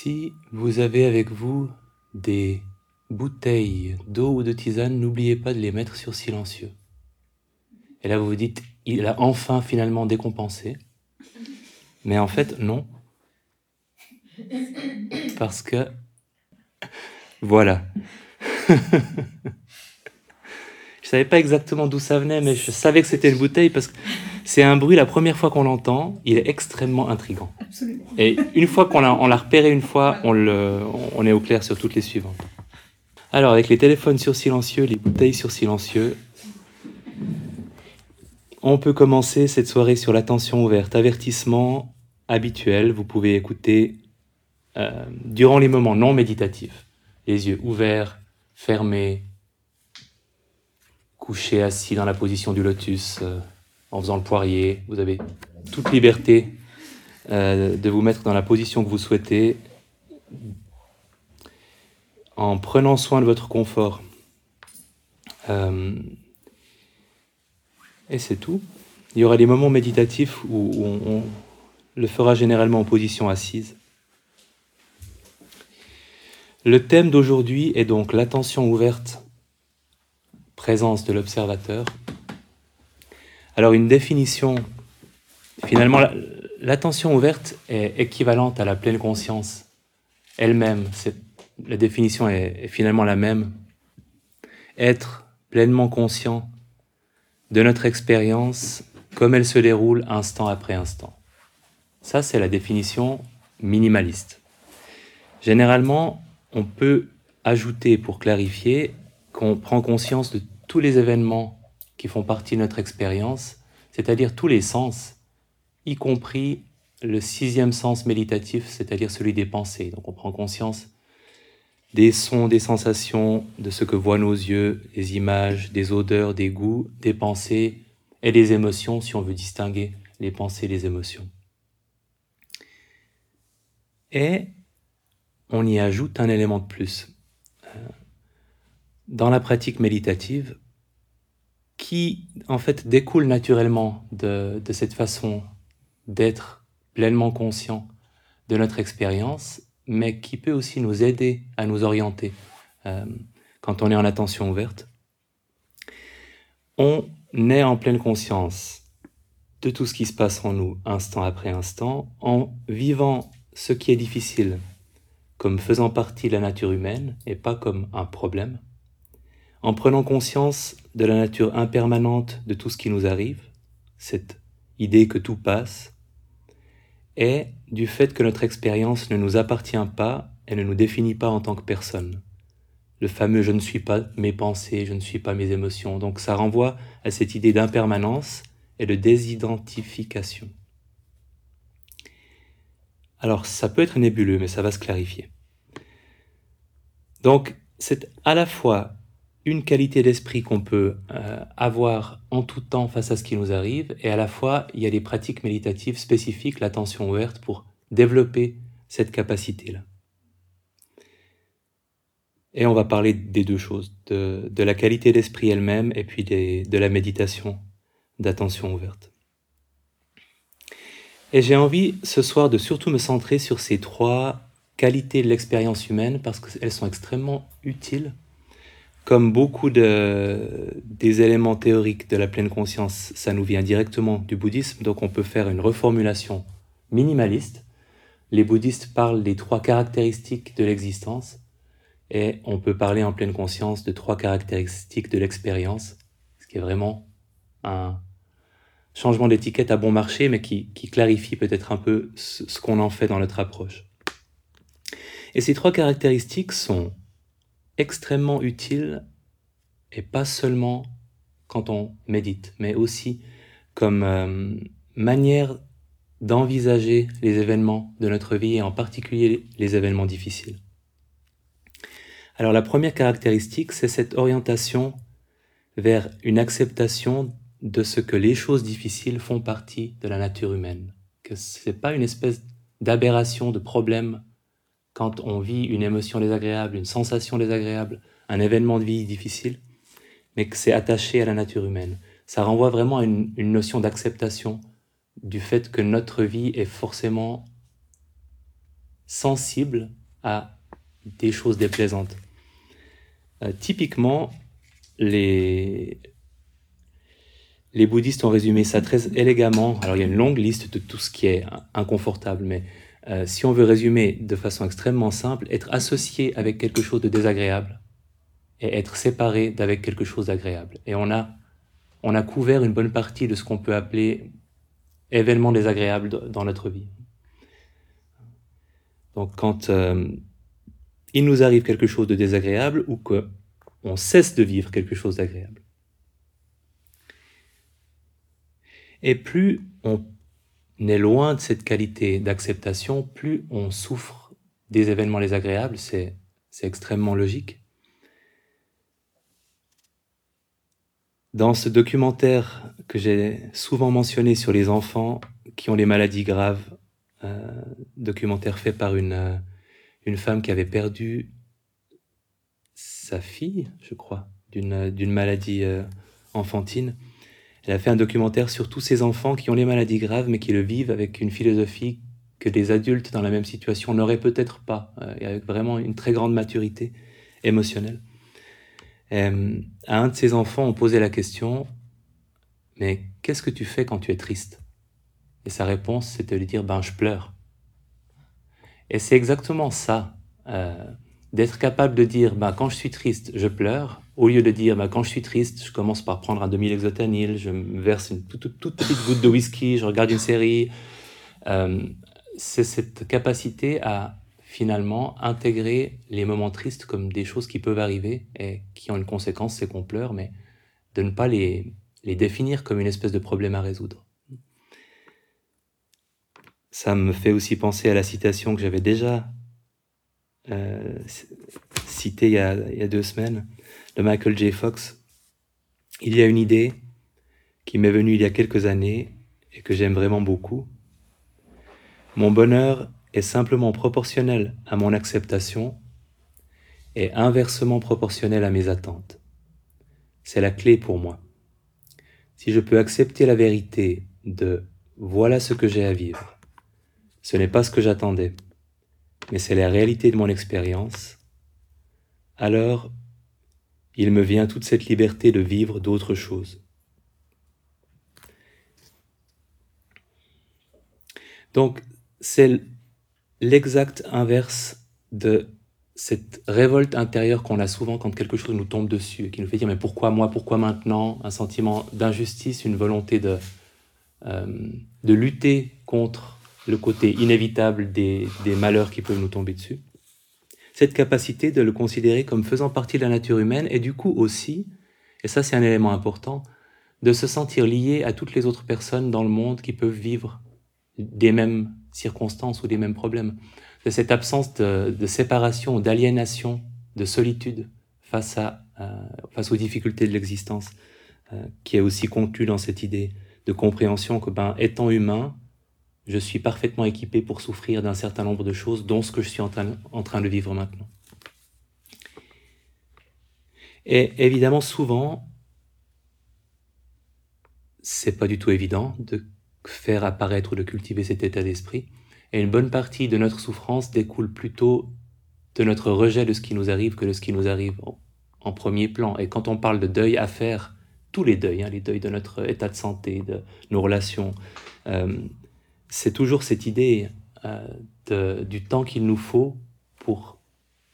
Si vous avez avec vous des bouteilles d'eau ou de tisane, n'oubliez pas de les mettre sur silencieux. Et là, vous vous dites, il a enfin finalement décompensé. Mais en fait, non. Parce que, voilà. je savais pas exactement d'où ça venait, mais je savais que c'était une bouteille parce que c'est un bruit, la première fois qu'on l'entend, il est extrêmement intrigant. Et une fois qu'on l'a, repéré une fois, on, le, on est au clair sur toutes les suivantes. Alors, avec les téléphones sur silencieux, les bouteilles sur silencieux, on peut commencer cette soirée sur l'attention ouverte. Avertissement habituel, vous pouvez écouter euh, durant les moments non méditatifs. Les yeux ouverts, fermés, couché assis dans la position du lotus. Euh, en faisant le poirier. Vous avez toute liberté euh, de vous mettre dans la position que vous souhaitez en prenant soin de votre confort. Euh, et c'est tout. Il y aura des moments méditatifs où, on, le fera généralement en position assise. Le thème d'aujourd'hui est donc l'attention ouverte, présence de l'observateur. Alors une définition, finalement, l'attention ouverte est équivalente à la pleine conscience elle-même. La définition est, finalement la même. Être pleinement conscient de notre expérience comme elle se déroule instant après instant. Ça, c'est la définition minimaliste. Généralement, on peut ajouter pour clarifier qu'on prend conscience de tous les événements qui font partie de notre expérience, c'est-à-dire tous les sens, y compris le sixième sens méditatif, c'est-à-dire celui des pensées. Donc on prend conscience des sons, des sensations, de ce que voient nos yeux, des images, des odeurs, des goûts, des pensées et des émotions, si on veut distinguer les pensées et les émotions. Et on y ajoute un élément de plus. Euh, dans la pratique méditative, qui en fait découle naturellement de, cette façon d'être pleinement conscient de notre expérience, mais qui peut aussi nous aider à nous orienter euh, quand on est en attention ouverte. On est en pleine conscience de tout ce qui se passe en nous instant après instant, en vivant ce qui est difficile comme faisant partie de la nature humaine et pas comme un problème en prenant conscience de la nature impermanente de tout ce qui nous arrive, cette idée que tout passe, et du fait que notre expérience ne nous appartient pas et ne nous définit pas en tant que personne. Le fameux je ne suis pas mes pensées, je ne suis pas mes émotions. Donc ça renvoie à cette idée d'impermanence et de désidentification. Alors ça peut être nébuleux, mais ça va se clarifier. Donc c'est à la fois une qualité d'esprit qu'on peut euh, avoir en tout temps face à ce qui nous arrive, et à la fois, il y a des pratiques méditatives spécifiques, l'attention ouverte, pour développer cette capacité-là. Et on va parler des deux choses, de, la qualité d'esprit elle-même et puis de la méditation d'attention ouverte. Et j'ai envie ce soir de surtout me centrer sur ces trois qualités de l'expérience humaine parce qu'elles sont extrêmement utiles comme beaucoup de, des éléments théoriques de la pleine conscience, ça nous vient directement du bouddhisme, donc on peut faire une reformulation minimaliste. Les bouddhistes parlent des trois caractéristiques de l'existence, et on peut parler en pleine conscience de trois caractéristiques de l'expérience, ce qui est vraiment un changement d'étiquette à bon marché, mais qui, clarifie peut-être un peu ce qu'on en fait dans notre approche. Et ces trois caractéristiques sont extrêmement utile, et pas seulement quand on médite, mais aussi comme euh, manière d'envisager les événements de notre vie et en particulier les événements difficiles. Alors la première caractéristique, c'est cette orientation vers une acceptation de ce que les choses difficiles font partie de la nature humaine, que ce n'est pas une espèce d'aberration, de problème quand on vit une émotion désagréable, une sensation désagréable, un événement de vie difficile, mais que c'est attaché à la nature humaine. Ça renvoie vraiment à une, notion d'acceptation du fait que notre vie est forcément sensible à des choses déplaisantes. Euh, typiquement, les, les bouddhistes ont résumé ça très élégamment. Alors il y a une longue liste de tout ce qui est inconfortable, mais euh, si on veut résumer de façon extrêmement simple, être associé avec quelque chose de désagréable et être séparé d'avec quelque chose d'agréable. Et on a, on a couvert une bonne partie de ce qu'on peut appeler événements désagréables dans notre vie. Donc quand euh, il nous arrive quelque chose de désagréable ou que on cesse de vivre quelque chose d'agréable. Et plus on est loin de cette qualité d'acceptation, plus on souffre des événements désagréables, c'est extrêmement logique. Dans ce documentaire que j'ai souvent mentionné sur les enfants qui ont des maladies graves, euh, documentaire fait par une, euh, une femme qui avait perdu sa fille, je crois, d'une maladie euh, enfantine. Elle a fait un documentaire sur tous ces enfants qui ont les maladies graves, mais qui le vivent avec une philosophie que des adultes dans la même situation n'auraient peut-être pas, euh, et avec vraiment une très grande maturité émotionnelle. Euh, à un de ses enfants, on posait la question, mais qu'est-ce que tu fais quand tu es triste? Et sa réponse, c'était de lui dire, ben je pleure. Et c'est exactement ça. Euh, d'être capable de dire bah, quand je suis triste, je pleure, au lieu de dire bah, quand je suis triste, je commence par prendre un demi-lexotanil, je me verse une toute, petite goutte de whisky, je regarde une série. Euh, c'est cette capacité à finalement intégrer les moments tristes comme des choses qui peuvent arriver et qui ont une conséquence, c'est qu'on pleure, mais de ne pas les, les définir comme une espèce de problème à résoudre. Ça me fait aussi penser à la citation que j'avais déjà euh, cité il y, a, il y, a, deux semaines de Michael J. Fox. Il y a une idée qui m'est venue il y a quelques années et que j'aime vraiment beaucoup. Mon bonheur est simplement proportionnel à mon acceptation et inversement proportionnel à mes attentes. C'est la clé pour moi. Si je peux accepter la vérité de voilà ce que j'ai à vivre, ce n'est pas ce que j'attendais, mais c'est la réalité de mon expérience, alors il me vient toute cette liberté de vivre d'autres choses. Donc, c'est l'exact inverse de cette révolte intérieure qu'on a souvent quand quelque chose nous tombe dessus et qui nous fait dire mais pourquoi moi, pourquoi maintenant? Un sentiment d'injustice, une volonté de, euh, de lutter contre le côté inévitable des, malheurs qui peuvent nous tomber dessus. Cette capacité de le considérer comme faisant partie de la nature humaine et du coup aussi, et ça c'est un élément important, de se sentir lié à toutes les autres personnes dans le monde qui peuvent vivre des mêmes circonstances ou des mêmes problèmes. De cette absence de, séparation, d'aliénation, de solitude face, à, euh, face aux difficultés de l'existence, euh, qui est aussi contenu dans cette idée de compréhension que, ben, étant humain, je suis parfaitement équipé pour souffrir d'un certain nombre de choses, dont ce que je suis en train, de vivre maintenant. Et évidemment, souvent, c'est pas du tout évident de faire apparaître ou de cultiver cet état d'esprit. Et une bonne partie de notre souffrance découle plutôt de notre rejet de ce qui nous arrive que de ce qui nous arrive en, premier plan. Et quand on parle de deuil à faire, tous les deuils, hein, les deuils de notre état de santé, de nos relations, euh, c'est toujours cette idée euh, du temps qu'il nous faut pour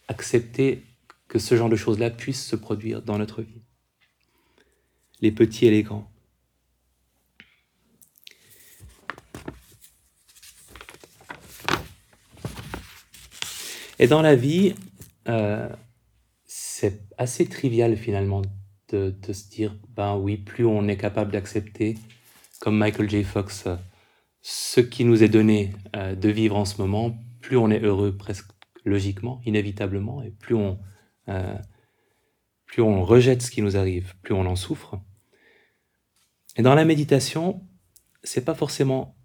accepter que ce genre de choses-là puissent se produire dans notre vie. Les petits et les grands. Et dans la vie, euh, c'est assez trivial finalement de, de, se dire, ben oui, plus on est capable d'accepter, comme Michael J. Fox euh, ce qui nous est donné euh, de vivre en ce moment, plus on est heureux presque logiquement, inévitablement, et plus on, euh, plus on rejette ce qui nous arrive, plus on en souffre. Et dans la méditation, c'est pas forcément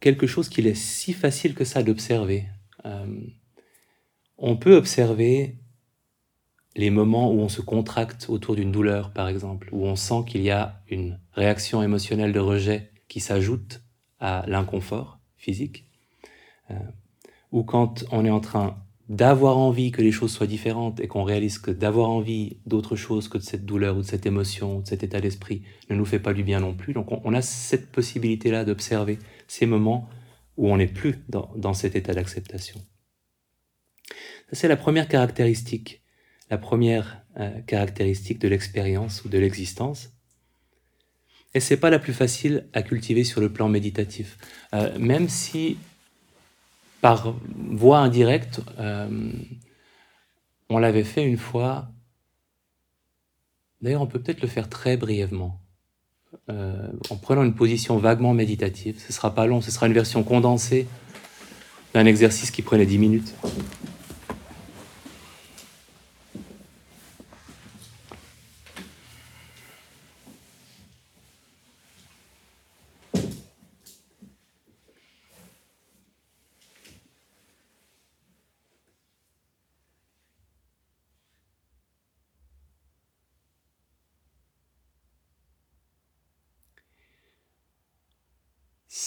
quelque chose qu'il est si facile que ça d'observer. Euh, on peut observer les moments où on se contracte autour d'une douleur, par exemple, où on sent qu'il y a une réaction émotionnelle de rejet qui s'ajoute à l'inconfort physique. Euh, ou quand on est en train d'avoir envie que les choses soient différentes et qu'on réalise que d'avoir envie d'autre chose que de cette douleur ou de cette émotion ou de cet état d'esprit ne nous fait pas du bien non plus. Donc on, a cette possibilité-là d'observer ces moments où on n'est plus dans, cet état d'acceptation. C'est la première caractéristique, la première euh, caractéristique de l'expérience ou de l'existence. Et c'est pas la plus facile à cultiver sur le plan méditatif. Euh, même si par voie indirecte, euh, on l'avait fait une fois. D'ailleurs, on peut peut-être le faire très brièvement, euh, en prenant une position vaguement méditative. Ce sera pas long, ce sera une version condensée d'un exercice qui prenait 10 minutes.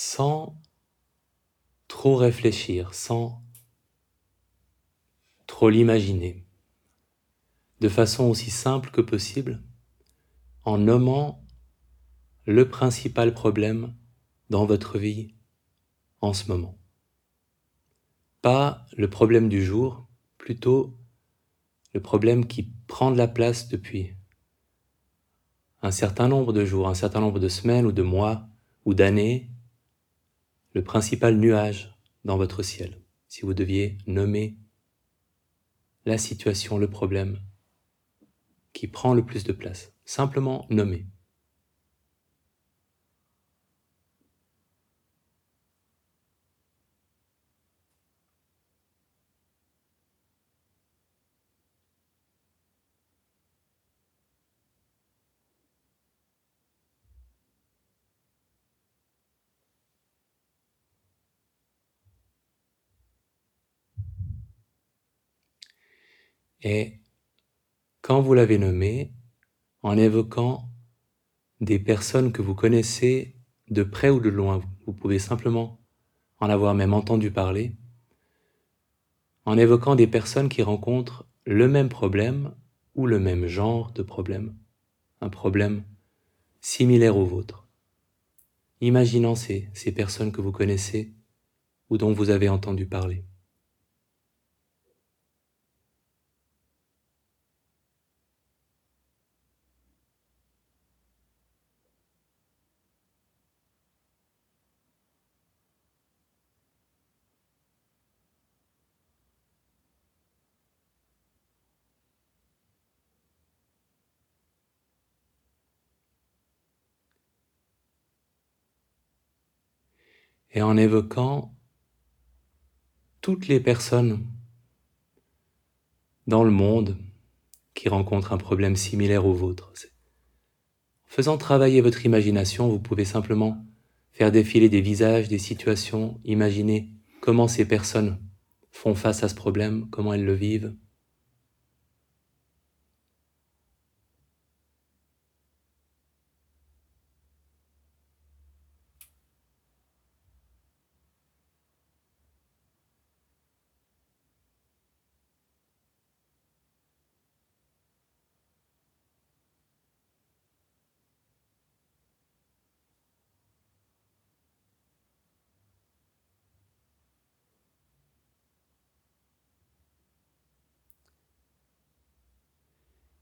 sans trop réfléchir, sans trop l'imaginer, de façon aussi simple que possible, en nommant le principal problème dans votre vie en ce moment. Pas le problème du jour, plutôt le problème qui prend de la place depuis un certain nombre de jours, un certain nombre de semaines ou de mois ou d'années le principal nuage dans votre ciel, si vous deviez nommer la situation, le problème qui prend le plus de place. Simplement nommer. Et quand vous l'avez nommé, en évoquant des personnes que vous connaissez de près ou de loin, vous pouvez simplement en avoir même entendu parler, en évoquant des personnes qui rencontrent le même problème ou le même genre de problème, un problème similaire au vôtre. Imaginons ces, ces personnes que vous connaissez ou dont vous avez entendu parler. Et en évoquant toutes les personnes dans le monde qui rencontrent un problème similaire au vôtre. En faisant travailler votre imagination, vous pouvez simplement faire défiler des visages, des situations, imaginer comment ces personnes font face à ce problème, comment elles le vivent.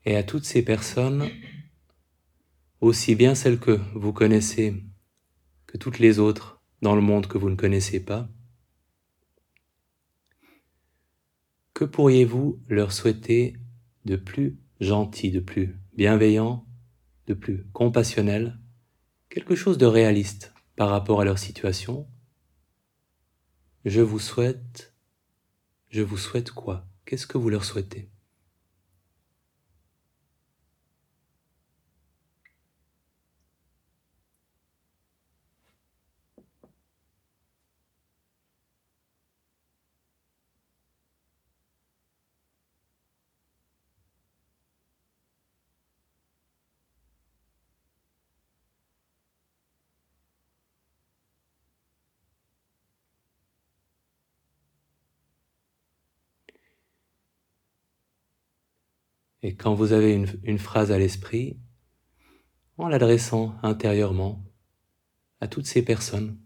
Et à toutes ces personnes, aussi bien celles que vous connaissez que toutes les autres dans le monde que vous ne connaissez pas, que pourriez-vous leur souhaiter de plus gentil, de plus bienveillant, de plus compassionnel, quelque chose de réaliste par rapport à leur situation? Je vous souhaite, je vous souhaite quoi? Qu'est-ce que vous leur souhaitez? Et quand vous avez une, phrase à l'esprit, en l'adressant intérieurement à toutes ces personnes,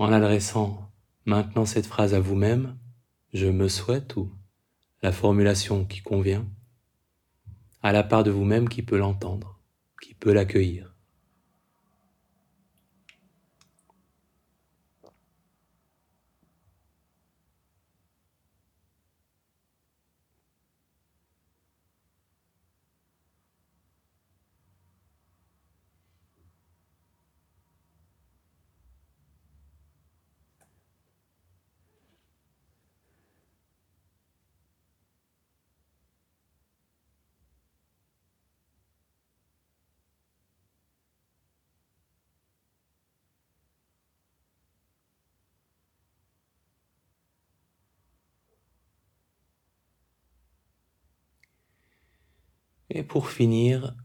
en adressant maintenant cette phrase à vous-même, je me souhaite ou la formulation qui convient, à la part de vous-même qui peut l'entendre, qui peut l'accueillir. Et pour finir,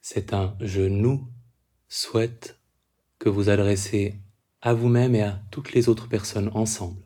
c'est un je nous souhaite que vous adressez à vous-même et à toutes les autres personnes ensemble.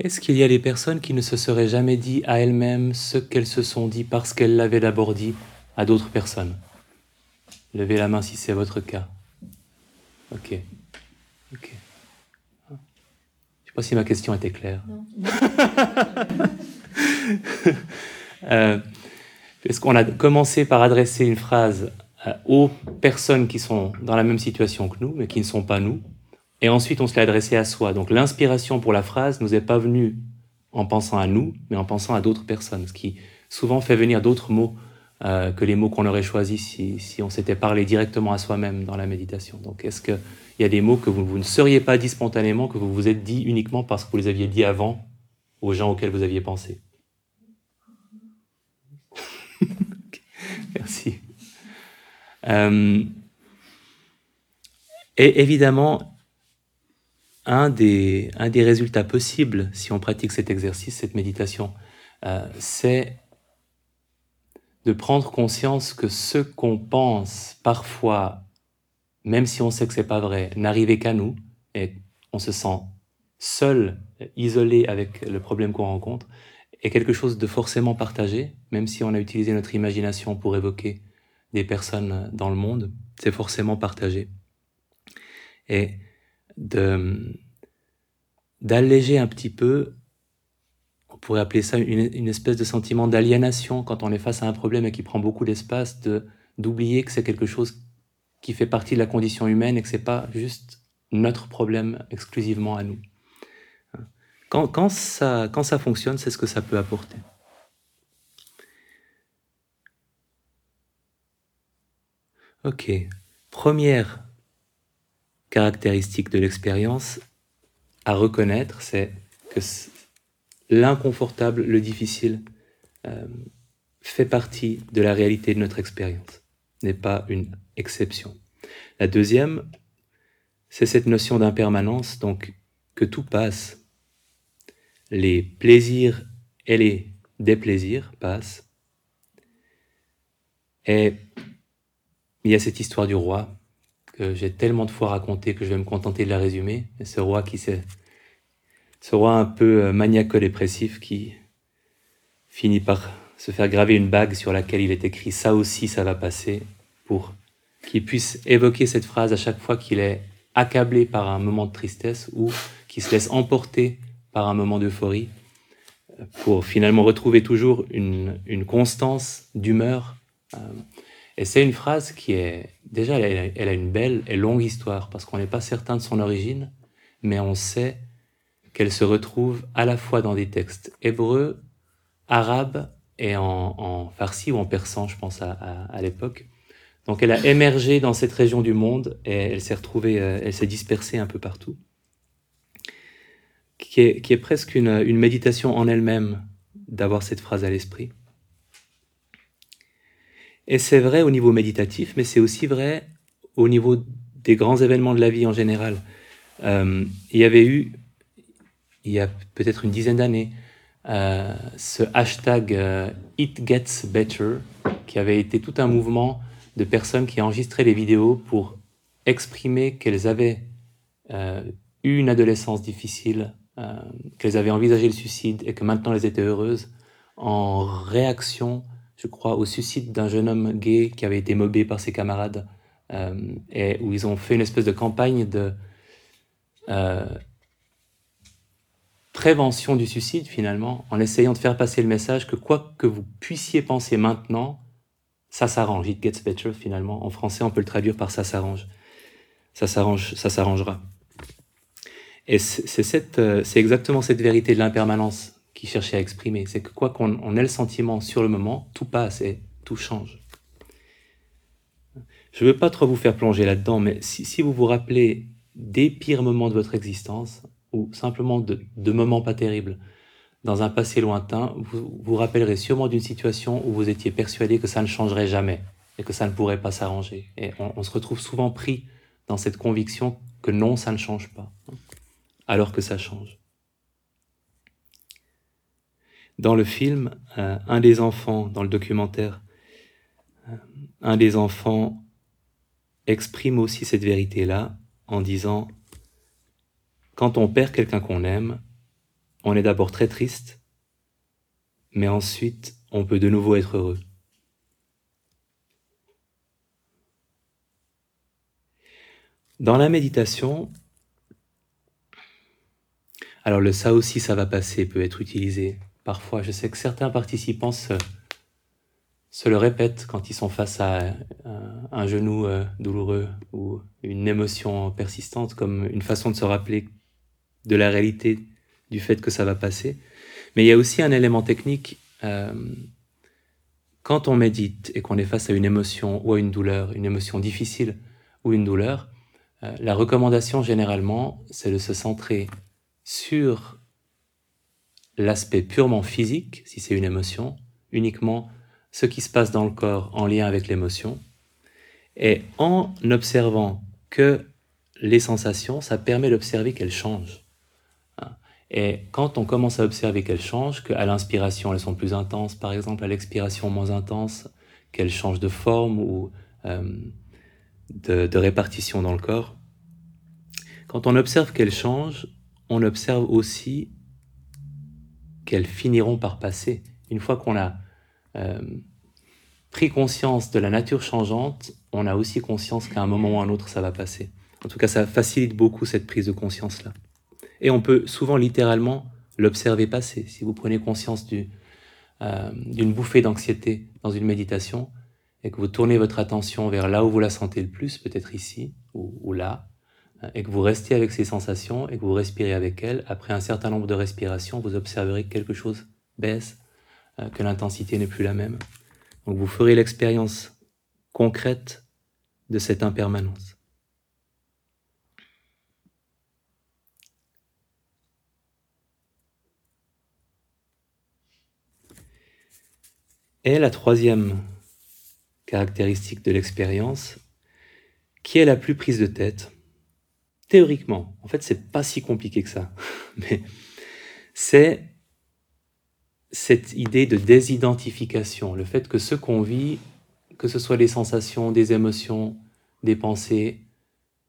Est-ce qu'il y a des personnes qui ne se seraient jamais dit à elles-mêmes ce qu'elles se sont dit parce qu'elles l'avaient d'abord dit à d'autres personnes? Levez la main si c'est votre cas. Ok. Ok. Je ne sais pas si ma question était claire. euh, Est-ce qu'on a commencé par adresser une phrase euh, aux personnes qui sont dans la même situation que nous, mais qui ne sont pas nous? Et ensuite, on se l'a adressé à soi. Donc l'inspiration pour la phrase nous est pas venue en pensant à nous, mais en pensant à d'autres personnes, ce qui souvent fait venir d'autres mots euh, que les mots qu'on aurait choisis si, si on s'était parlé directement à soi-même dans la méditation. Donc est-ce qu'il y a des mots que vous, vous, ne seriez pas dit spontanément, que vous vous êtes dit uniquement parce que vous les aviez dit avant aux gens auxquels vous aviez pensé? Merci. Euh, et évidemment, un des, un des résultats possibles, si on pratique cet exercice, cette méditation, euh, c'est de prendre conscience que ce qu'on pense parfois, même si on sait que c'est pas vrai, n'arrivait qu'à nous, et on se sent seul, isolé avec le problème qu'on rencontre, est quelque chose de forcément partagé, même si on a utilisé notre imagination pour évoquer des personnes dans le monde, c'est forcément partagé. Et d'alléger un petit peu, on pourrait appeler ça une, une espèce de sentiment d'aliénation quand on est face à un problème et qui prend beaucoup d'espace, de d'oublier que c'est quelque chose qui fait partie de la condition humaine et que c'est pas juste notre problème exclusivement à nous. Quand, quand, ça, quand ça fonctionne, c'est ce que ça peut apporter. Ok. Première caractéristique de l'expérience à reconnaître, c'est que l'inconfortable, le difficile, euh, fait partie de la réalité de notre expérience, n'est pas une exception. La deuxième, c'est cette notion d'impermanence, donc que tout passe. Les plaisirs et les déplaisirs passent. Et il y a cette histoire du roi j'ai tellement de fois raconté que je vais me contenter de la résumer. Ce roi qui s'est ce roi un peu euh, maniaco-dépressif qui finit par se faire graver une bague sur laquelle il est écrit ça aussi ça va passer pour qu'il puisse évoquer cette phrase à chaque fois qu'il est accablé par un moment de tristesse ou qu'il se laisse emporter par un moment d'euphorie pour finalement retrouver toujours une, une constance d'humeur. Et c'est une phrase qui est déjà elle, a une belle et longue histoire parce qu'on n'est pas certain de son origine, mais on sait qu'elle se retrouve à la fois dans des textes hébreux, arabes et en, farsi ou en persan, je pense à, l'époque. Donc elle a émergé dans cette région du monde et elle s'est retrouvée, euh, elle s'est dispersée un peu partout. Qui est, presque une méditation en elle-même d'avoir cette phrase à l'esprit. Et c'est vrai au niveau méditatif, mais c'est aussi vrai au niveau des grands événements de la vie en général. Euh, il y avait eu, il y a peut-être une dizaine d'années, euh, ce hashtag euh, It Gets Better, qui avait été tout un mouvement de personnes qui enregistraient les vidéos pour exprimer qu'elles avaient euh, eu une adolescence difficile, qu'elles avaient envisagé le suicide et que maintenant elles étaient heureuses, en réaction, je crois, au suicide d'un jeune homme gay qui avait été mobé par ses camarades, euh, et où ils ont fait une espèce de campagne de euh, prévention du suicide finalement, en essayant de faire passer le message que quoi que vous puissiez penser maintenant, ça s'arrange. It gets better finalement. En français, on peut le traduire par ça s'arrange. Ça s'arrange, ça s'arrangera. Et c'est euh, c'est exactement cette vérité de l'impermanence qui cherchait à exprimer. C'est que quoi qu'on on ait le sentiment sur le moment, tout passe et tout change. Je ne veux pas trop vous faire plonger là-dedans, mais si, vous vous rappelez des pires moments de votre existence, ou simplement de, moments pas terribles, dans un passé lointain, vous vous rappellerez sûrement d'une situation où vous étiez persuadé que ça ne changerait jamais et que ça ne pourrait pas s'arranger. Et on, se retrouve souvent pris dans cette conviction que non, ça ne change pas, alors que ça change. Dans le film, euh, un des enfants, dans le documentaire, euh, un des enfants exprime aussi cette vérité-là en disant quand on perd quelqu'un qu'on aime, on est d'abord très triste, mais ensuite on peut de nouveau être heureux. Dans la méditation, alors le ça aussi ça va passer peut être utilisé parfois. Je sais que certains participants se, le répètent quand ils sont face à un, un genou euh, douloureux ou une émotion persistante comme une façon de se rappeler de la réalité du fait que ça va passer. Mais il y a aussi un élément technique. Euh, quand on médite et qu'on est face à une émotion ou à une douleur, une émotion difficile ou une douleur, euh, la recommandation généralement, c'est de se centrer sur l'aspect purement physique, si c'est une émotion, uniquement ce qui se passe dans le corps en lien avec l'émotion. Et en observant que les sensations, ça permet d'observer qu'elles changent. Et quand on commence à observer qu'elles changent, qu'à l'inspiration elles sont plus intenses, par exemple, à l'expiration moins intense, qu'elles changent de forme ou euh, de, répartition dans le corps, quand on observe qu'elles changent, on observe aussi qu'elles finiront par passer. Une fois qu'on a euh, pris conscience de la nature changeante, on a aussi conscience qu'à un moment ou à un autre, ça va passer. En tout cas, ça facilite beaucoup cette prise de conscience-là. Et on peut souvent littéralement l'observer passer. Si vous prenez conscience d'une euh, bouffée d'anxiété dans une méditation et que vous tournez votre attention vers là où vous la sentez le plus, peut-être ici ou, là, et que vous restez avec ces sensations et que vous respirez avec elles, après un certain nombre de respirations, vous observerez que quelque chose baisse, euh, que l'intensité n'est plus la même. Donc vous ferez l'expérience concrète de cette impermanence. Et la troisième caractéristique de l'expérience, qui est la plus prise de tête, théoriquement, en fait, c'est pas si compliqué que ça, mais c'est cette idée de désidentification, le fait que ce qu'on vit, que ce soit des sensations, des émotions, des pensées,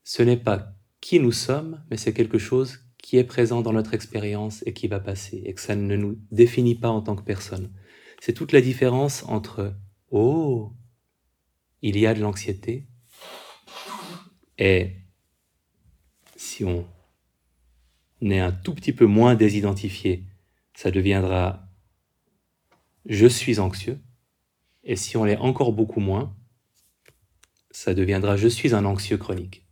ce n'est pas qui nous sommes, mais c'est quelque chose qui est présent dans notre expérience et qui va passer, et que ça ne nous définit pas en tant que personne. C'est toute la différence entre Oh, il y a de l'anxiété, et si on est un tout petit peu moins désidentifié, ça deviendra je suis anxieux. Et si on l'est encore beaucoup moins, ça deviendra je suis un anxieux chronique.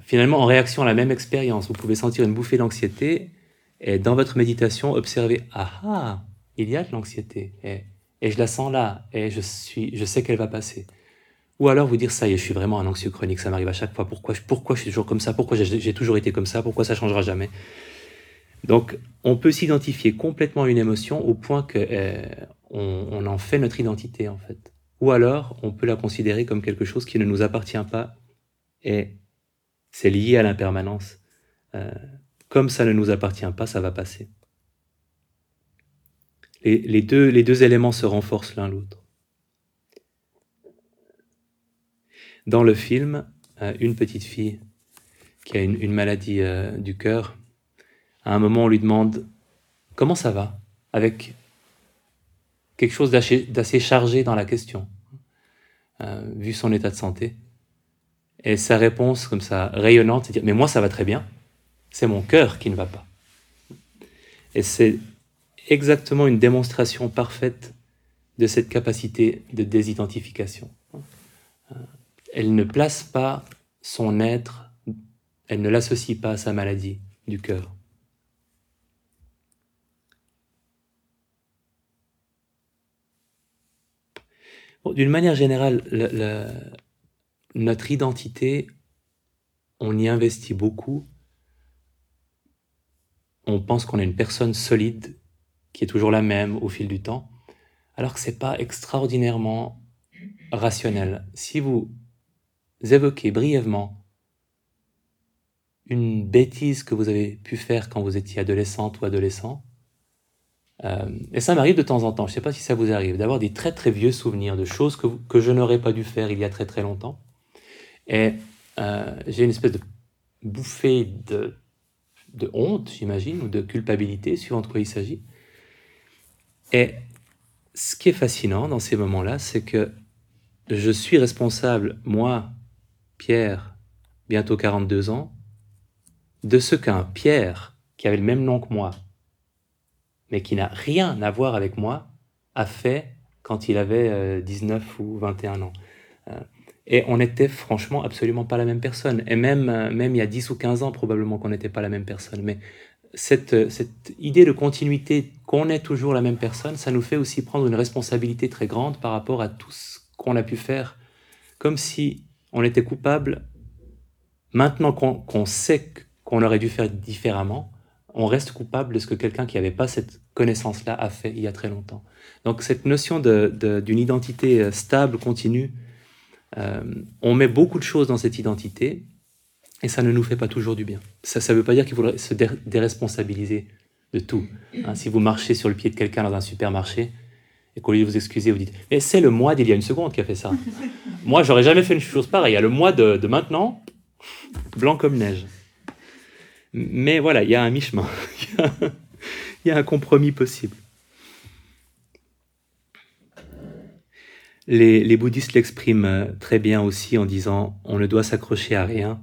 Finalement, en réaction à la même expérience, vous pouvez sentir une bouffée d'anxiété et dans votre méditation, observer ah ah, il y a de l'anxiété et, et, je la sens là et je, suis, je sais qu'elle va passer. Ou alors vous dire ça y est, je suis vraiment un anxieux chronique, ça m'arrive à chaque fois. Pourquoi, pourquoi je suis toujours comme ça? Pourquoi j'ai toujours été comme ça? Pourquoi ça changera jamais? Donc, on peut s'identifier complètement à une émotion au point que euh, on, en fait notre identité en fait. Ou alors, on peut la considérer comme quelque chose qui ne nous appartient pas et c'est lié à l'impermanence. Euh, comme ça ne nous appartient pas, ça va passer. Les, deux, les deux éléments se renforcent l'un l'autre. Dans le film, euh, une petite fille qui a une, maladie du cœur à un moment, on lui demande comment ça va, avec quelque chose d'assez chargé dans la question, euh, vu son état de santé. Et sa réponse, comme ça, rayonnante, c'est dire Mais moi, ça va très bien, c'est mon cœur qui ne va pas. Et c'est exactement une démonstration parfaite de cette capacité de désidentification. Elle ne place pas son être, elle ne l'associe pas à sa maladie du cœur. D'une manière générale, notre identité, on y investit beaucoup. On pense qu'on est une personne solide, qui est toujours la même au fil du temps, alors que ce n'est pas extraordinairement rationnel. Si vous évoquez brièvement une bêtise que vous avez pu faire quand vous étiez adolescente ou adolescent, euh, et ça m'arrive de temps en temps, je ne sais pas si ça vous arrive, d'avoir des très très vieux souvenirs de choses que, que je n'aurais pas dû faire il y a très très longtemps. Et euh, j'ai une espèce de bouffée de, de honte, j'imagine, ou de culpabilité, suivant de quoi il s'agit. Et ce qui est fascinant dans ces moments-là, c'est que je suis responsable, moi, Pierre, bientôt 42 ans, de ce qu'un Pierre, qui avait le même nom que moi, mais qui n'a rien à voir avec moi, a fait quand il avait 19 euh, ou 21 ans. Euh, et on n'était franchement absolument pas la même personne. Et même, euh, même il y a 10 ou 15 ans, probablement qu'on n'était pas la même personne. Mais cette, cette idée de continuité, qu'on est toujours la même personne, ça nous fait aussi prendre une responsabilité très grande par rapport à tout ce qu'on a pu faire. Comme si on était coupable, maintenant qu'on sait qu'on aurait dû faire différemment, on reste coupable de ce que quelqu'un qui n'avait pas cette connaissance-là a fait il y a très longtemps. Donc cette notion d'une identité euh, stable, continue, euh, on met beaucoup de choses dans cette identité et ça ne nous fait pas toujours du bien. Ça ne veut pas dire qu'il faudrait se déresponsabiliser de tout. Hein. si vous marchez sur le pied de quelqu'un dans un supermarché et qu'au lieu de vous excuser, vous dites « Mais c'est le mois d'il y a une seconde qui a fait ça. Moi, j'aurais jamais fait une chose pareille. Il y a le mois de, de maintenant, blanc comme neige. » Mais voilà, il y a un mi-chemin. il y a un compromis possible. Les, les bouddhistes l'expriment euh, très bien aussi en disant on ne doit s'accrocher à rien,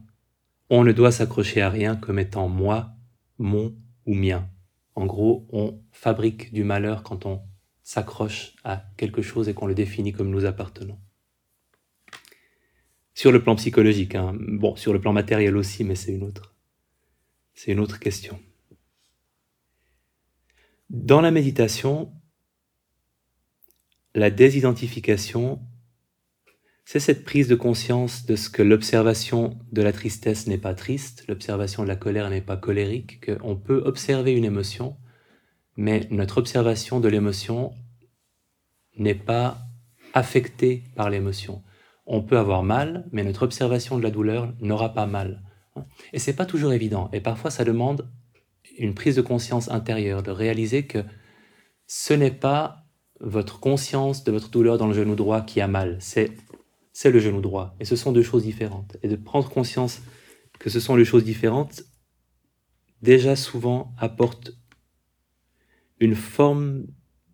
on ne doit s'accrocher à rien comme étant moi, mon ou mien. En gros, on fabrique du malheur quand on s'accroche à quelque chose et qu'on le définit comme nous appartenant. Sur le plan psychologique, hein. bon, sur le plan matériel aussi, mais c'est une autre c'est une autre question. Dans la méditation, la désidentification, c'est cette prise de conscience de ce que l'observation de la tristesse n'est pas triste, l'observation de la colère n'est pas colérique, qu'on peut observer une émotion, mais notre observation de l'émotion n'est pas affectée par l'émotion. On peut avoir mal, mais notre observation de la douleur n'aura pas mal. Et c'est pas toujours évident. Et parfois, ça demande une prise de conscience intérieure, de réaliser que ce n'est pas votre conscience de votre douleur dans le genou droit qui a mal, c'est c'est le genou droit. Et ce sont deux choses différentes. Et de prendre conscience que ce sont deux choses différentes, déjà souvent apporte une forme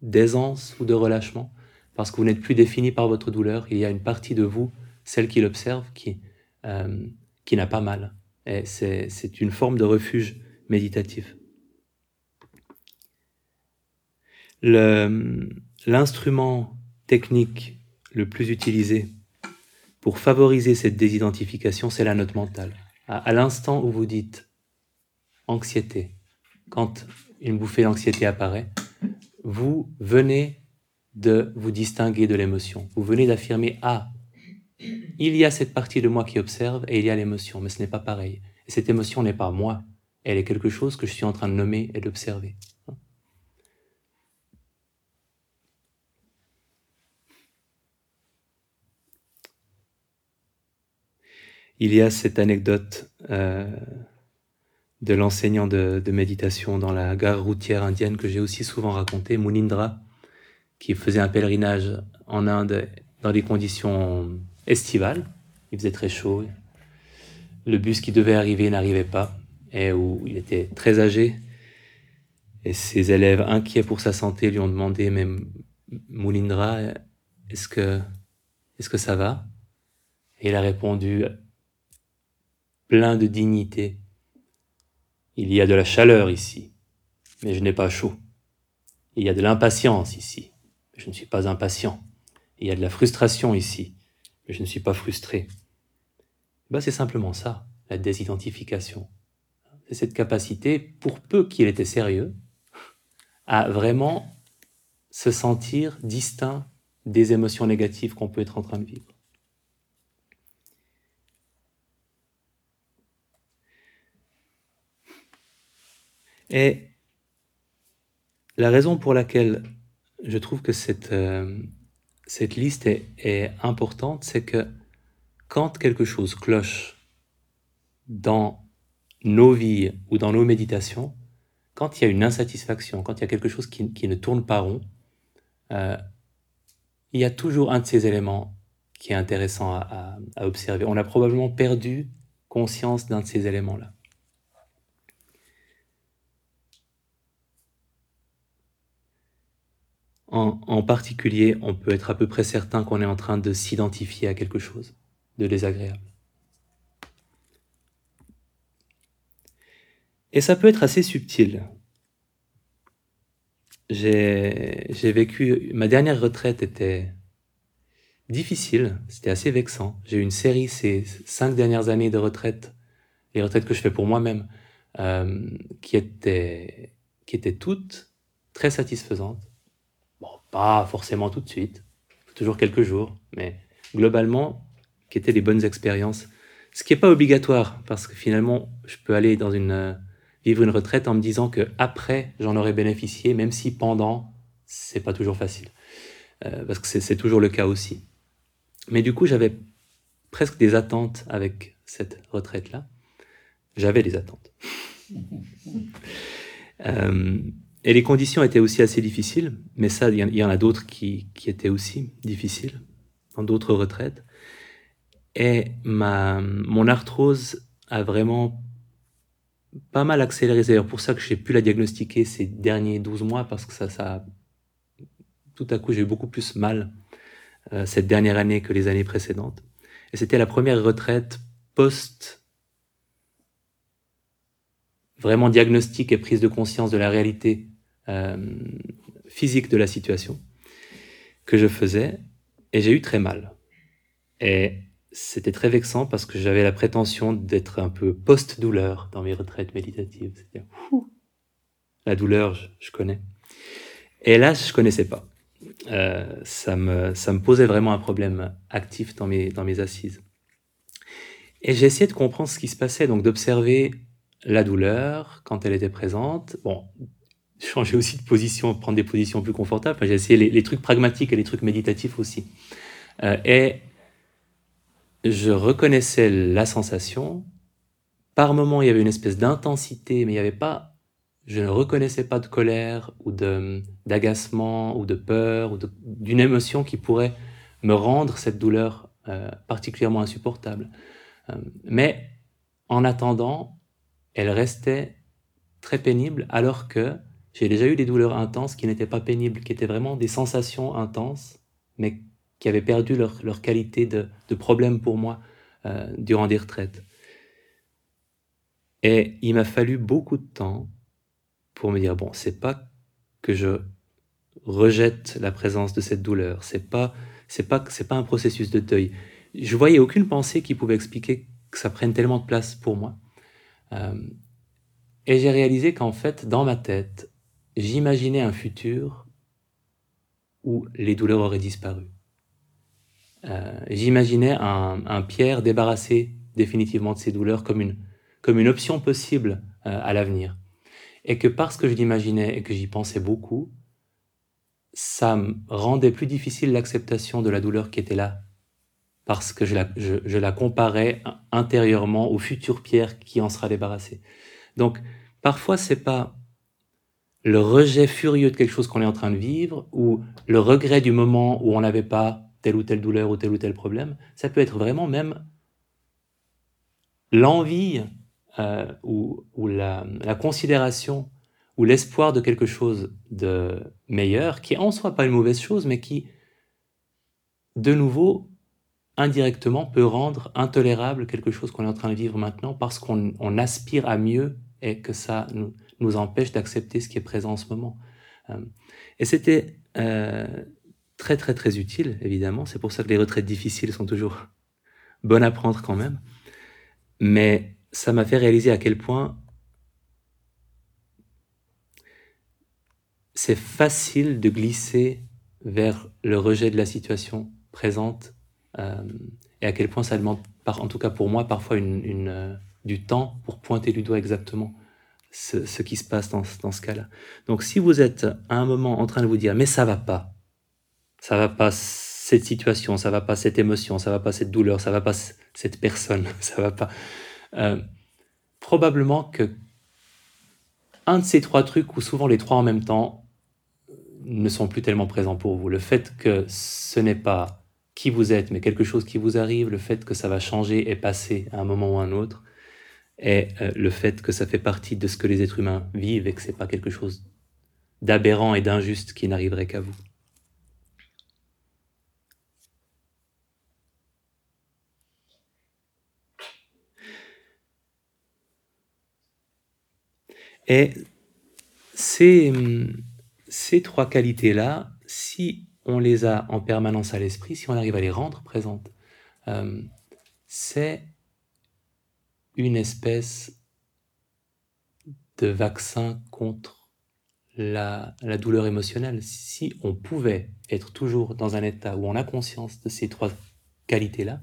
d'aisance ou de relâchement, parce que vous n'êtes plus défini par votre douleur. Il y a une partie de vous, celle qui l'observe, qui, euh, qui n'a pas mal. Et c'est une forme de refuge méditatif. L'instrument technique le plus utilisé pour favoriser cette désidentification, c'est la note mentale. À, l'instant où vous dites anxiété, quand une bouffée d'anxiété apparaît, vous venez de vous distinguer de l'émotion. Vous venez d'affirmer Ah, il y a cette partie de moi qui observe et il y a l'émotion, mais ce n'est pas pareil. Et cette émotion n'est pas moi, elle est quelque chose que je suis en train de nommer et d'observer. Il y a cette anecdote euh, de l'enseignant de, méditation dans la gare routière indienne que j'ai aussi souvent raconté, Munindra, qui faisait un pèlerinage en Inde dans des conditions estivales. Il faisait très chaud. Le bus qui devait arriver n'arrivait pas et où il était très âgé. Et ses élèves, inquiets pour sa santé, lui ont demandé, mais Moulindra, est-ce que, est-ce que ça va? Et il a répondu, plein de dignité. Il y a de la chaleur ici, mais je n'ai pas chaud. Il y a de l'impatience ici, mais je ne suis pas impatient. Il y a de la frustration ici, mais je ne suis pas frustré. Ben, c'est simplement ça, la désidentification. C'est cette capacité, pour peu qu'il était sérieux, à vraiment se sentir distinct des émotions négatives qu'on peut être en train de vivre. Et la raison pour laquelle je trouve que cette, euh, cette liste est, importante, c'est que quand quelque chose cloche dans nos vies ou dans nos méditations, quand il y a une insatisfaction, quand il y a quelque chose qui, qui ne tourne pas rond, euh, il y a toujours un de ces éléments qui est intéressant à observer. On a probablement perdu conscience d'un de ces éléments-là. En, particulier, on peut être à peu près certain qu'on est en train de s'identifier à quelque chose de désagréable. Et ça peut être assez subtil. J'ai vécu, ma dernière retraite était difficile, c'était assez vexant. J'ai eu une série ces cinq dernières années de retraite, les retraites que je fais pour moi-même, euh, qui, étaient, qui étaient toutes très satisfaisantes pas forcément tout de suite, toujours quelques jours, mais globalement, qui étaient des bonnes expériences. Ce qui n'est pas obligatoire, parce que finalement, je peux aller dans une, euh, vivre une retraite en me disant que après j'en aurais bénéficié, même si pendant, c'est pas toujours facile. Euh, parce que c'est toujours le cas aussi. Mais du coup, j'avais presque des attentes avec cette retraite-là. J'avais des attentes. euh, et les conditions étaient aussi assez difficiles, mais ça, il y en a d'autres qui, qui, étaient aussi difficiles, dans d'autres retraites. Et ma, mon arthrose a vraiment pas mal accéléré. C'est pour ça que j'ai pu la diagnostiquer ces derniers 12 mois, parce que ça, ça tout à coup, j'ai eu beaucoup plus mal euh, cette dernière année que les années précédentes. Et c'était la première retraite post vraiment diagnostic et prise de conscience de la réalité euh, physique de la situation que je faisais et j'ai eu très mal. Et c'était très vexant parce que j'avais la prétention d'être un peu post-douleur dans mes retraites méditatives. C'est-à-dire, la douleur, je, connais. Et là, je connaissais pas. Euh, ça, me, ça me posait vraiment un problème actif dans mes, dans mes assises. Et j'ai essayé de comprendre ce qui se passait, donc d'observer la douleur quand elle était présente. Bon, changer aussi de position, prendre des positions plus confortables. j'ai essayé les, trucs pragmatiques et les trucs méditatifs aussi. Euh, et je reconnaissais la sensation. Par moments, il y avait une espèce d'intensité, mais il n'y avait pas, je ne reconnaissais pas de colère ou d'agacement ou de peur ou d'une émotion qui pourrait me rendre cette douleur euh, particulièrement insupportable. Euh, mais en attendant, elle restait très pénible, alors que j'ai déjà eu des douleurs intenses qui n'étaient pas pénibles, qui étaient vraiment des sensations intenses, mais qui avaient perdu leur, qualité de, problème pour moi euh, durant des retraites. Et il m'a fallu beaucoup de temps pour me dire bon, c'est pas que je rejette la présence de cette douleur, c'est pas c'est pas c'est pas un processus de deuil. Je voyais aucune pensée qui pouvait expliquer que ça prenne tellement de place pour moi. Euh, et j'ai réalisé qu'en fait, dans ma tête, j'imaginais un futur où les douleurs auraient disparu. Euh, j'imaginais un, Pierre débarrassé définitivement de ses douleurs comme une, comme une option possible euh, à l'avenir. Et que parce que je l'imaginais et que j'y pensais beaucoup, ça me rendait plus difficile l'acceptation de la douleur qui était là. Parce que je la, je la comparais intérieurement au futur Pierre qui en sera débarrassé. Donc, parfois, c'est pas le rejet furieux de quelque chose qu'on est en train de vivre ou le regret du moment où on n'avait pas telle ou telle douleur ou tel ou tel problème. Ça peut être vraiment même l'envie euh, ou, la, considération ou l'espoir de quelque chose de meilleur, qui en soi pas une mauvaise chose, mais qui, de nouveau, indirectement peut rendre intolérable quelque chose qu'on est en train de vivre maintenant parce qu'on aspire à mieux et que ça nous, nous empêche d'accepter ce qui est présent en ce moment. Euh, et c'était euh, très très très utile, évidemment. C'est pour ça que les retraites difficiles sont toujours bonnes à prendre quand même. Mais ça m'a fait réaliser à quel point c'est facile de glisser vers le rejet de la situation présente euh, et à quel point ça demande, en tout cas pour moi, parfois du temps pour pointer du doigt exactement ce, qui se passe dans, ce cas-là. Donc si vous êtes à un moment en train de vous dire mais ça va pas, ça va pas cette situation, ça va pas cette émotion, ça va pas cette douleur, ça va pas cette personne, ça va pas. Euh, probablement que un de ces trois trucs, ou souvent les trois en même temps, ne sont plus tellement présents pour vous. Le fait que ce n'est pas qui vous êtes, mais quelque chose qui vous arrive, le fait que ça va changer et passer à un moment ou à un autre, et euh, le fait que ça fait partie de ce que les êtres humains vivent et que c'est pas quelque chose d'aberrant et d'injuste qui n'arriverait qu'à vous. Et ces, ces trois qualités-là, si on les a en permanence à l'esprit, si on arrive à les rendre présentes, euh, c'est une espèce de vaccin contre la, douleur émotionnelle. Si on pouvait être toujours dans un état où on a conscience de ces trois qualités-là,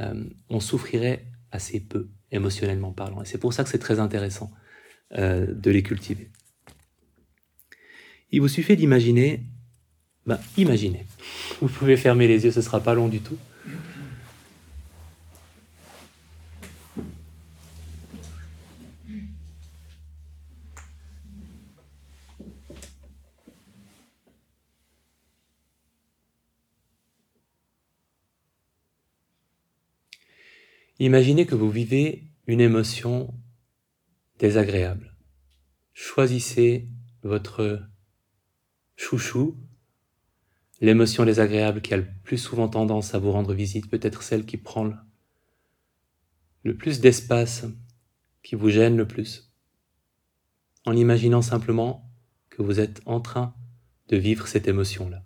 euh, on souffrirait assez peu émotionnellement parlant. Et c'est pour ça que c'est très intéressant euh, de les cultiver. Il vous suffit d'imaginer, ben, imaginez. Vous pouvez fermer les yeux, ce ne sera pas long du tout. Imaginez que vous vivez une émotion désagréable. Choisissez votre chouchou, l'émotion désagréable qui a le plus souvent tendance à vous rendre visite, peut-être celle qui prend le plus d'espace, qui vous gêne le plus, en imaginant simplement que vous êtes en train de vivre cette émotion-là.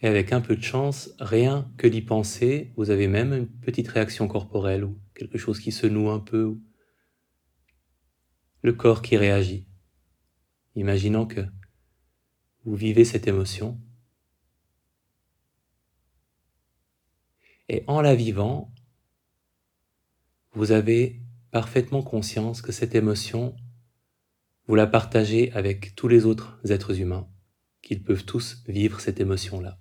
Et avec un peu de chance, rien que d'y penser, vous avez même une petite réaction corporelle ou quelque chose qui se noue un peu, ou le corps qui réagit. Imaginons que vous vivez cette émotion. Et en la vivant, vous avez parfaitement conscience que cette émotion, vous la partagez avec tous les autres êtres humains, qu'ils peuvent tous vivre cette émotion-là.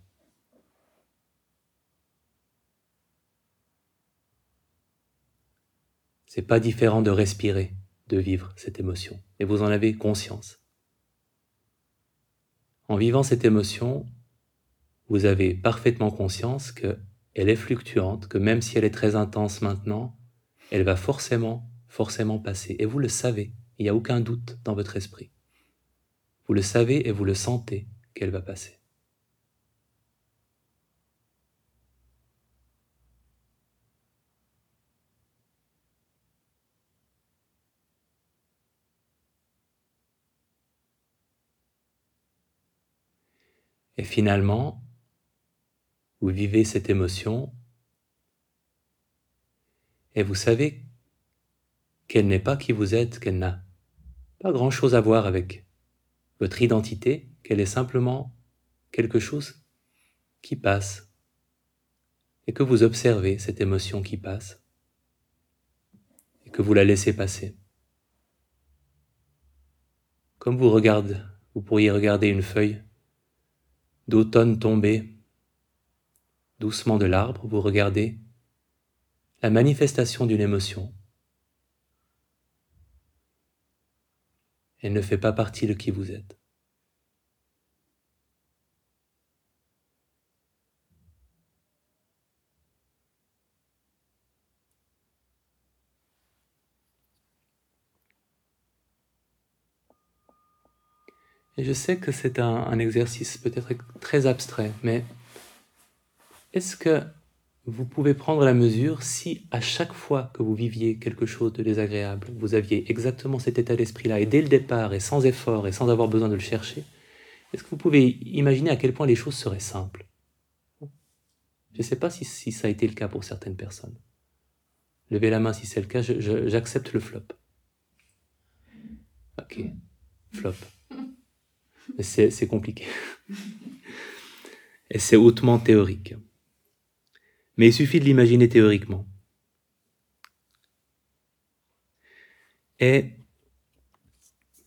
C'est pas différent de respirer, de vivre cette émotion. Et vous en avez conscience. En vivant cette émotion, vous avez parfaitement conscience que elle est fluctuante, que même si elle est très intense maintenant, elle va forcément, forcément passer. Et vous le savez, il n'y a aucun doute dans votre esprit. Vous le savez et vous le sentez qu'elle va passer. Et finalement, vous vivez cette émotion. Et vous savez qu'elle n'est pas qui vous êtes, qu'elle n'a pas grand-chose à voir avec votre identité, qu'elle est simplement quelque chose qui passe. Et que vous observez cette émotion qui passe. Et que vous la laissez passer. Comme vous regardez, vous pourriez regarder une feuille d'automne tombé, doucement de l'arbre, vous regardez la manifestation d'une émotion. Elle ne fait pas partie de qui vous êtes. Je sais que c'est un, exercice peut-être très abstrait, mais est-ce que vous pouvez prendre la mesure si à chaque fois que vous viviez quelque chose de désagréable, vous aviez exactement cet état d'esprit-là, et dès le départ, et sans effort, et sans avoir besoin de le chercher, est-ce que vous pouvez imaginer à quel point les choses seraient simples? Je ne sais pas si, ça a été le cas pour certaines personnes. Levez la main si c'est le cas, j'accepte le flop. Ok, flop c'est compliqué. Et c'est hautement théorique. Mais il suffit de l'imaginer théoriquement. Et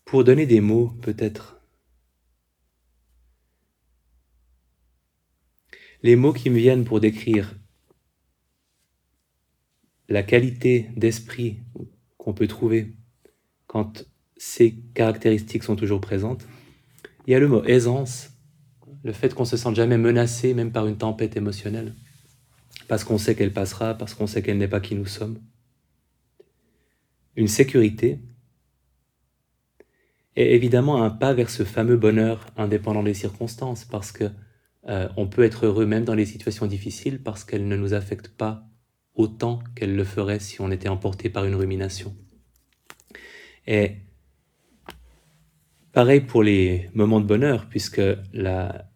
pour donner des mots, peut-être, les mots qui me viennent pour décrire la qualité d'esprit qu'on peut trouver quand ces caractéristiques sont toujours présentes, il y a le mot aisance, le fait qu'on se sente jamais menacé, même par une tempête émotionnelle, parce qu'on sait qu'elle passera, parce qu'on sait qu'elle n'est pas qui nous sommes. Une sécurité, et évidemment un pas vers ce fameux bonheur indépendant des circonstances, parce que euh, on peut être heureux même dans les situations difficiles, parce qu'elles ne nous affectent pas autant qu'elles le feraient si on était emporté par une rumination. Et Pareil pour les moments de bonheur, puisque la,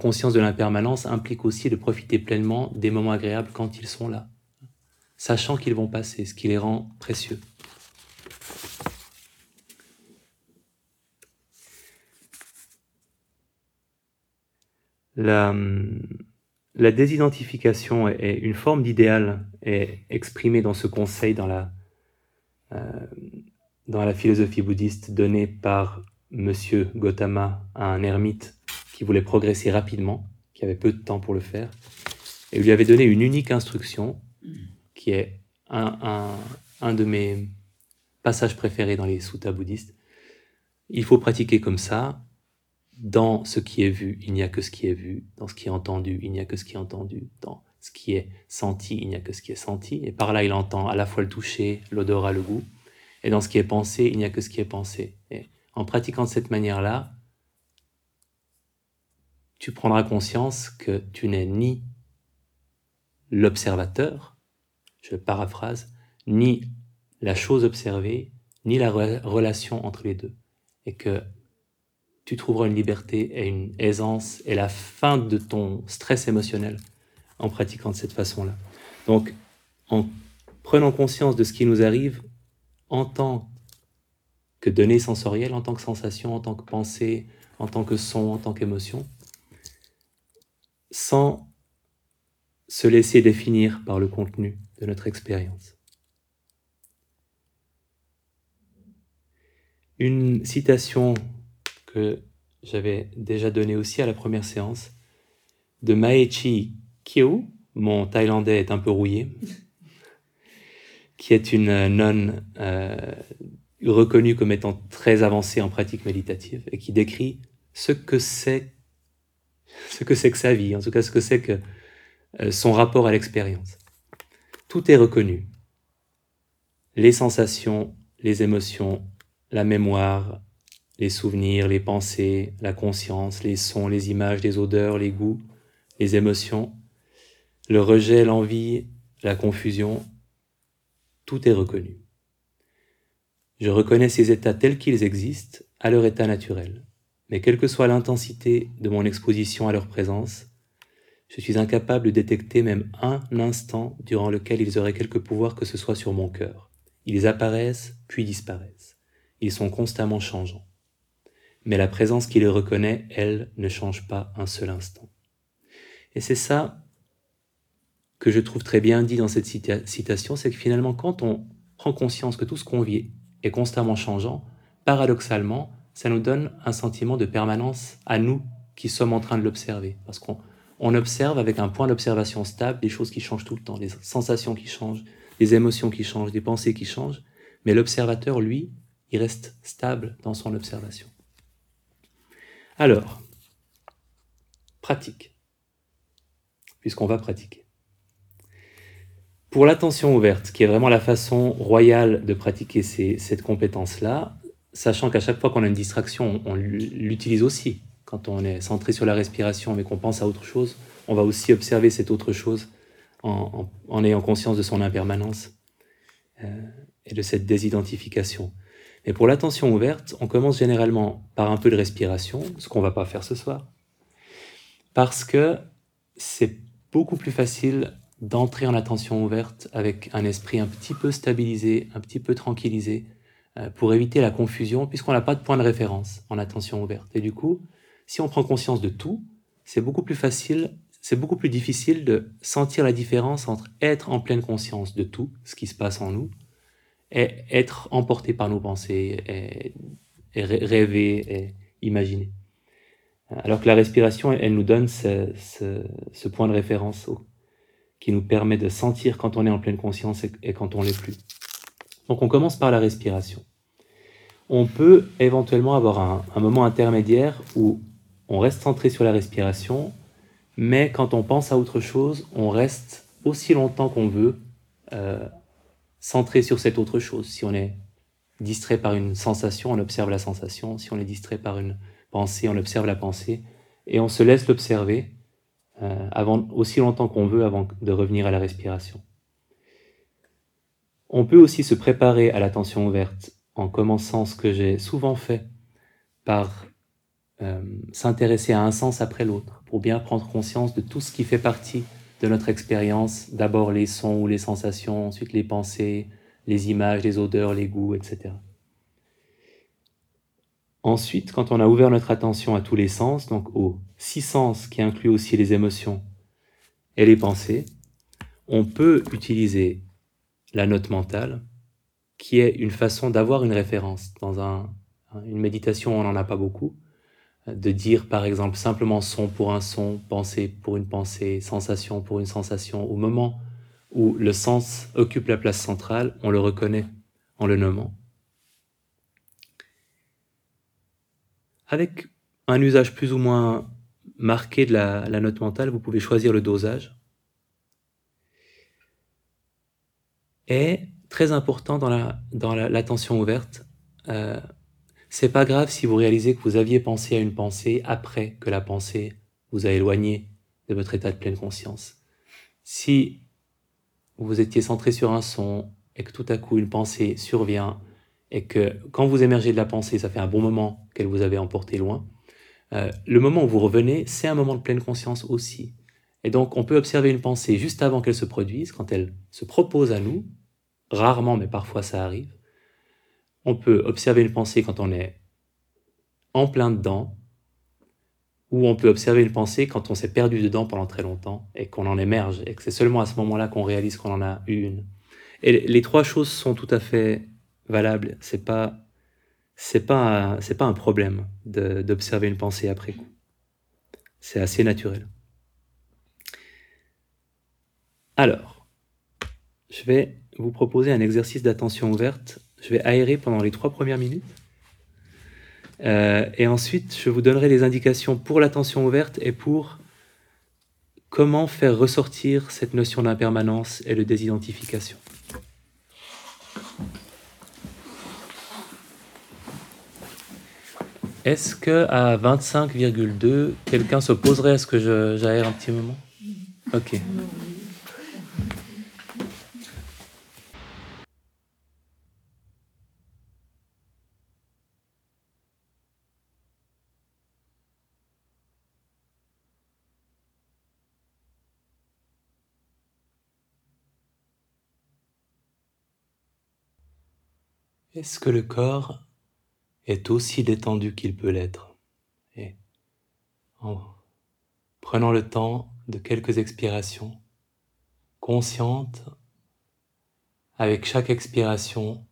conscience de l'impermanence implique aussi de profiter pleinement des moments agréables quand ils sont là, sachant qu'ils vont passer, ce qui les rend précieux. La, la désidentification est une forme d'idéal est exprimée dans ce conseil dans la, euh, dans la philosophie bouddhiste donnée par Monsieur Gautama à un ermite qui voulait progresser rapidement, qui avait peu de temps pour le faire, et lui avait donné une unique instruction, qui est un, un, de mes passages préférés dans les suttas bouddhistes. Il faut pratiquer comme ça. Dans ce qui est vu, il n'y a que ce qui est vu. Dans ce qui est entendu, il n'y a que ce qui est entendu. Dans ce qui est senti, il n'y a que ce qui est senti. Et par là, il entend à la fois le toucher, l'odorat, le goût. Et dans ce qui est pensé, il n'y a que ce qui est pensé. En pratiquant de cette manière-là, tu prendras conscience que tu n'es ni l'observateur, je paraphrase, ni la chose observée, ni la relation entre les deux. Et que tu trouveras une liberté et une aisance et la fin de ton stress émotionnel en pratiquant de cette façon-là. Donc, en prenant conscience de ce qui nous arrive en tant que données sensorielles en tant que sensation, en tant que pensée, en tant que son, en tant qu'émotion, sans se laisser définir par le contenu de notre expérience. Une citation que j'avais déjà donnée aussi à la première séance de Maechi Kyo, mon thaïlandais est un peu rouillé, qui est une nonne euh, reconnue comme étant très avancée en pratique méditative et qui décrit ce que c'est ce que c'est que sa vie, en tout cas ce que c'est que euh, son rapport à l'expérience. Tout est reconnu. Les sensations, les émotions, la mémoire, les souvenirs, les pensées, la conscience, les sons, les images, les odeurs, les goûts, les émotions, le rejet, l'envie, la confusion, tout est reconnu. Je reconnais ces états tels qu'ils existent à leur état naturel, mais quelle que soit l'intensité de mon exposition à leur présence, je suis incapable de détecter même un instant durant lequel ils auraient quelque pouvoir que ce soit sur mon cœur. Ils apparaissent puis disparaissent. Ils sont constamment changeants. Mais la présence qui les reconnaît, elle, ne change pas un seul instant. Et c'est ça que je trouve très bien dit dans cette citation, c'est que finalement, quand on prend conscience que tout ce qu'on vit est constamment changeant, paradoxalement, ça nous donne un sentiment de permanence à nous qui sommes en train de l'observer. Parce qu'on on observe avec un point d'observation stable des choses qui changent tout le temps, des sensations qui changent, des émotions qui changent, des pensées qui changent, mais l'observateur, lui, il reste stable dans son observation. Alors, pratique, puisqu'on va pratiquer. Pour l'attention ouverte, qui est vraiment la façon royale de pratiquer cette compétence-là, sachant qu'à chaque fois qu'on a une distraction, on l'utilise aussi. Quand on est centré sur la respiration mais qu'on pense à autre chose, on va aussi observer cette autre chose en, ayant conscience de son impermanence euh, et de cette désidentification. Mais pour l'attention ouverte, on commence généralement par un peu de respiration, ce qu'on ne va pas faire ce soir, parce que c'est beaucoup plus facile d'entrer en attention ouverte avec un esprit un petit peu stabilisé, un petit peu tranquillisé, euh, pour éviter la confusion, puisqu'on n'a pas de point de référence en attention ouverte. Et du coup, si on prend conscience de tout, c'est beaucoup plus facile, c'est beaucoup plus difficile de sentir la différence entre être en pleine conscience de tout ce qui se passe en nous et être emporté par nos pensées et, rêver et imaginer. Alors que la respiration, elle, nous donne ce, point de référence qui nous permet de sentir quand on est en pleine conscience et, quand on l'est plus. Donc on commence par la respiration. On peut éventuellement avoir un moment intermédiaire où on reste centré sur la respiration, mais quand on pense à autre chose, on reste aussi longtemps qu'on veut euh, centré sur cette autre chose. Si on est distrait par une sensation, on observe la sensation. Si on est distrait par une pensée, on observe la pensée. Et on se laisse l'observer euh, avant, aussi longtemps qu'on veut avant de revenir à la respiration. On peut aussi se préparer à l'attention ouverte en commençant ce que j'ai souvent fait par euh, s'intéresser à un sens après l'autre, pour bien prendre conscience de tout ce qui fait partie de notre expérience, d'abord les sons ou les sensations, ensuite les pensées, les images, les odeurs, les goûts, etc. Ensuite, quand on a ouvert notre attention à tous les sens, donc aux six sens qui incluent aussi les émotions et les pensées, on peut utiliser la note mentale, qui est une façon d'avoir une référence. Dans une méditation, on n'en a pas beaucoup, de dire par exemple simplement son pour un son, pensée pour une pensée, sensation pour une sensation, au moment où le sens occupe la place centrale, on le reconnaît en le nommant. Avec un usage plus ou moins marqué de la, note mentale, vous pouvez choisir le dosage. Et très important dans l'attention la, dans ouverte, euh, c'est pas grave si vous réalisez que vous aviez pensé à une pensée après que la pensée vous a éloigné de votre état de pleine conscience. Si vous étiez centré sur un son et que tout à coup une pensée survient et que quand vous émergez de la pensée, ça fait un bon moment qu'elle vous avait emporté loin, euh, le moment où vous revenez, c'est un moment de pleine conscience aussi. Et donc on peut observer une pensée juste avant qu'elle se produise, quand elle se propose à nous, rarement mais parfois ça arrive, on peut observer une pensée quand on est en plein dedans, ou on peut observer une pensée quand on s'est perdu dedans pendant très longtemps et qu'on en émerge, et que c'est seulement à ce moment-là qu'on réalise qu'on en a eu une. Et les trois choses sont tout à fait valables. C'est pas, c'est pas, pas un problème d'observer une pensée après coup. C'est assez naturel. Alors, je vais vous proposer un exercice d'attention ouverte. Je vais aérer pendant les trois premières minutes. Euh, et ensuite, je vous donnerai des indications pour l'attention ouverte et pour comment faire ressortir cette notion d'impermanence et de désidentification. Est-ce que à 25,2, quelqu'un s'opposerait à ce que j'aère un petit moment? Ok. Est-ce que le corps est aussi détendu qu'il peut l'être Et en prenant le temps de quelques expirations conscientes, avec chaque expiration,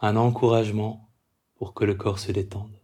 un encouragement pour que le corps se détende.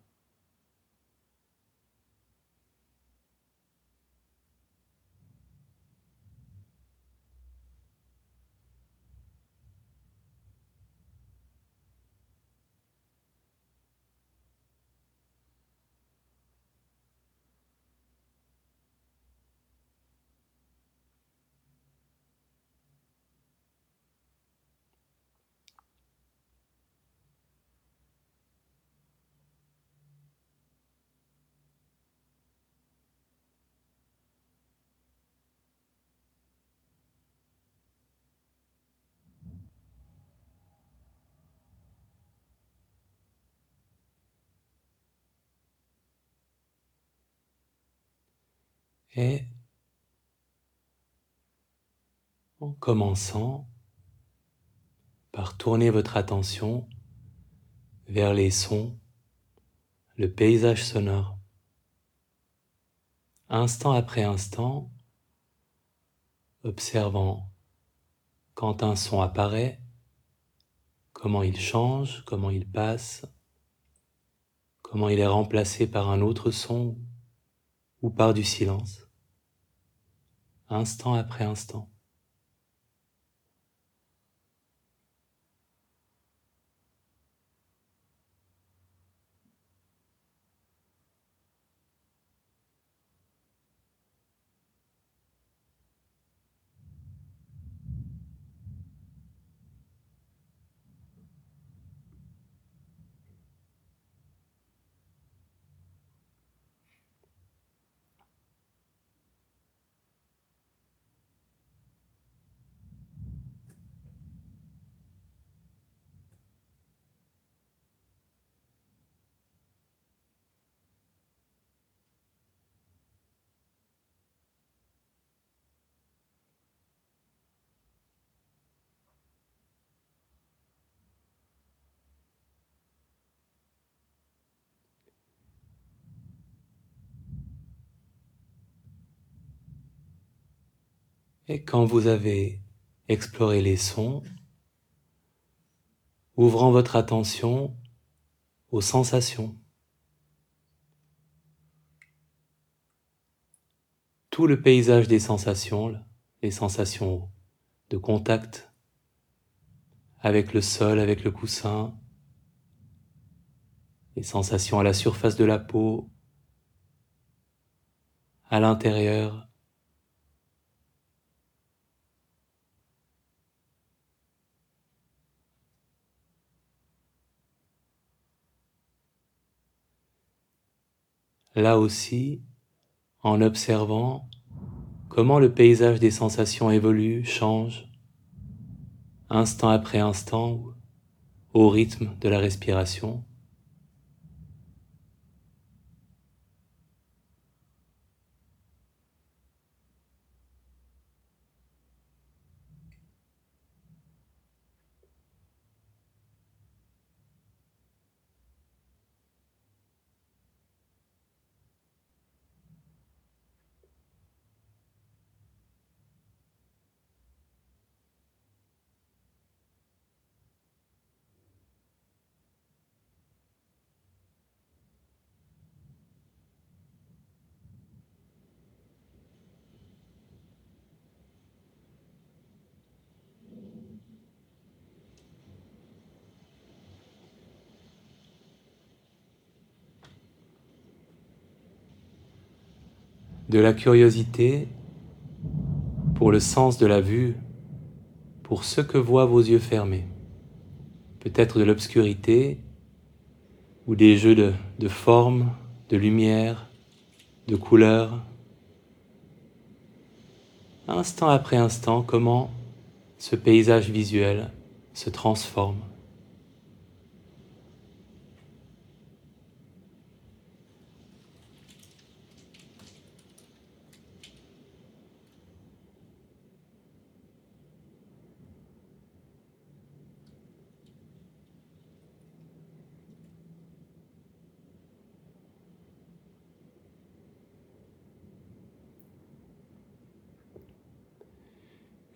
Et en commençant par tourner votre attention vers les sons, le paysage sonore. Instant après instant, observant quand un son apparaît, comment il change, comment il passe, comment il est remplacé par un autre son ou par du silence instant après instant. Et quand vous avez exploré les sons, ouvrant votre attention aux sensations. Tout le paysage des sensations, les sensations de contact avec le sol, avec le coussin, les sensations à la surface de la peau, à l'intérieur, là aussi en observant comment le paysage des sensations évolue, change, instant après instant, au rythme de la respiration. De la curiosité pour le sens de la vue, pour ce que voient vos yeux fermés, peut-être de l'obscurité ou des jeux de, formes, de lumière, de couleurs. Instant après instant, comment ce paysage visuel se transforme.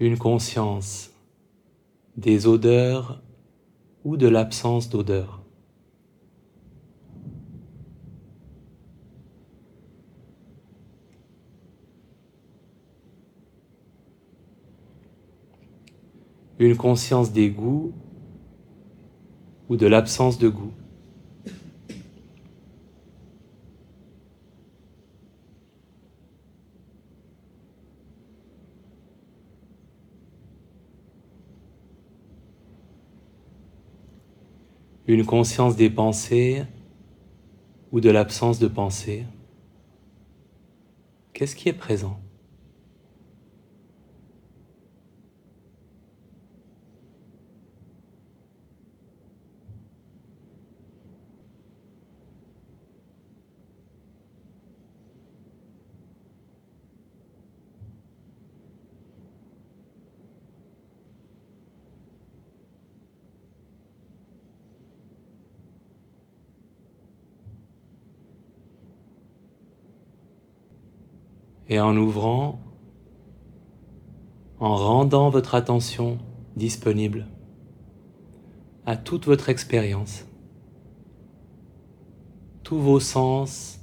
Une conscience des odeurs ou de l'absence d'odeur. Une conscience des goûts ou de l'absence de goût. Une conscience des pensées ou de l'absence de pensée Qu'est-ce qui est présent? Et en ouvrant, en rendant votre attention disponible à toute votre expérience, tous vos sens,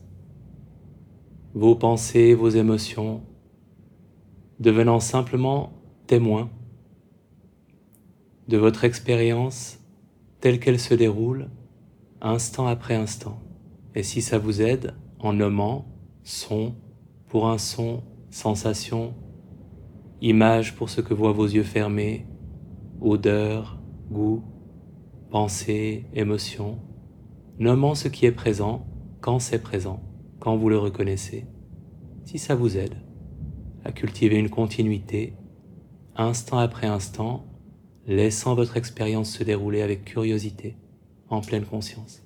vos pensées, vos émotions, devenant simplement témoins de votre expérience telle qu'elle se déroule instant après instant. Et si ça vous aide, en nommant son, pour un son, sensation, image pour ce que voient vos yeux fermés, odeur, goût, pensée, émotion, nommant ce qui est présent quand c'est présent, quand vous le reconnaissez, si ça vous aide à cultiver une continuité, instant après instant, laissant votre expérience se dérouler avec curiosité, en pleine conscience.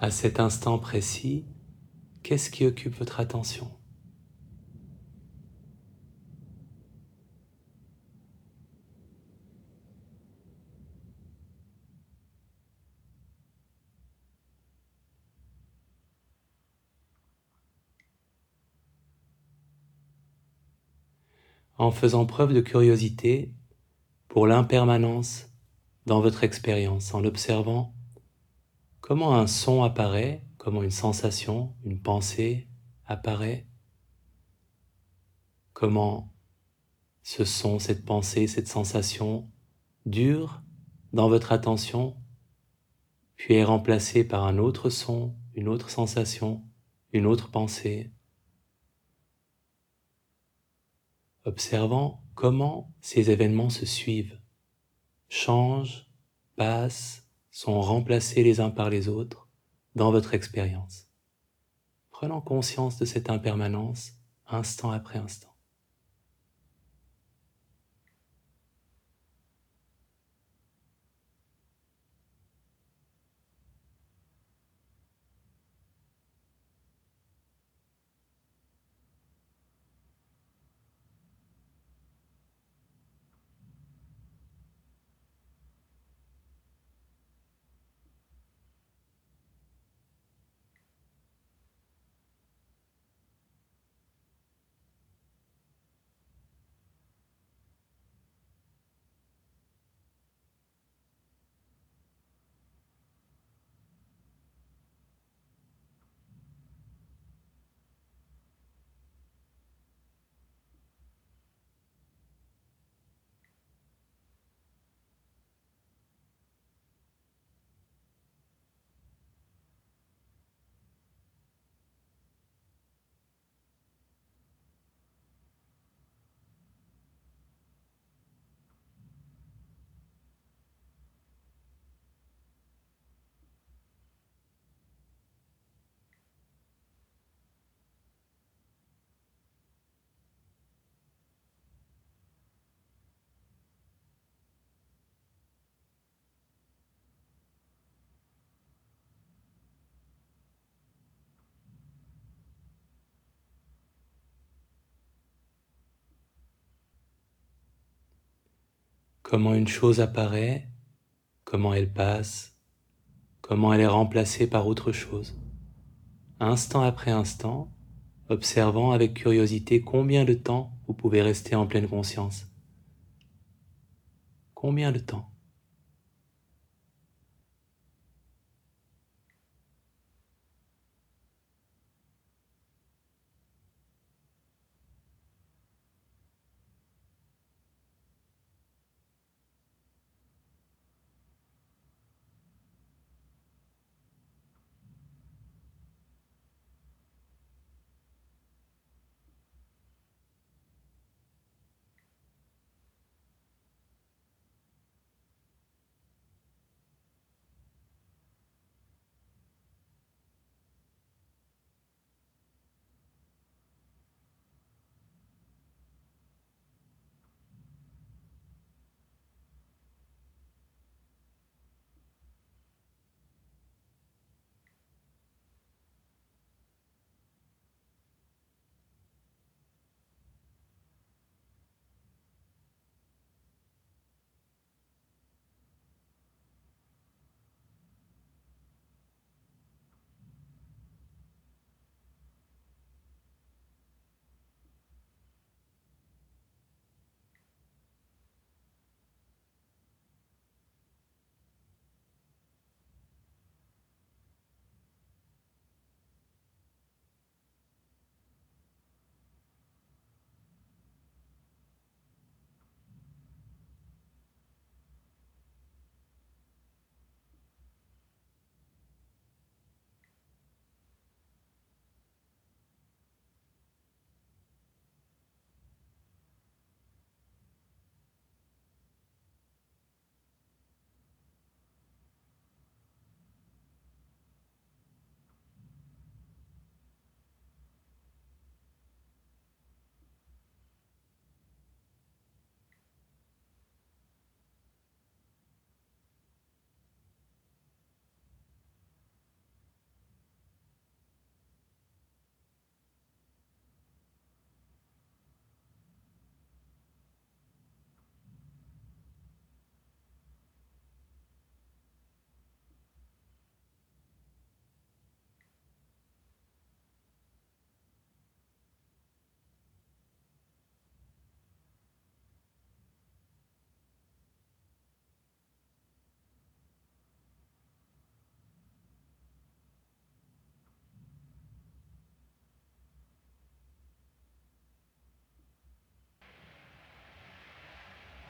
À cet instant précis, qu'est-ce qui occupe votre attention? En faisant preuve de curiosité pour l'impermanence dans votre expérience, en observant comment un son apparaît, comment une sensation, une pensée apparaît, comment ce son, cette pensée, cette sensation dure dans votre attention, puis est remplacé par un autre son, une autre sensation, une autre pensée, observant comment ces événements se suivent, changent, passent, sont remplacés les uns par les autres dans votre expérience. Prenant conscience de cette impermanence instant après instant. Comment une chose apparaît, comment elle passe, comment elle est remplacée par autre chose, instant après instant, observant avec curiosité combien de temps vous pouvez rester en pleine conscience. Combien de temps?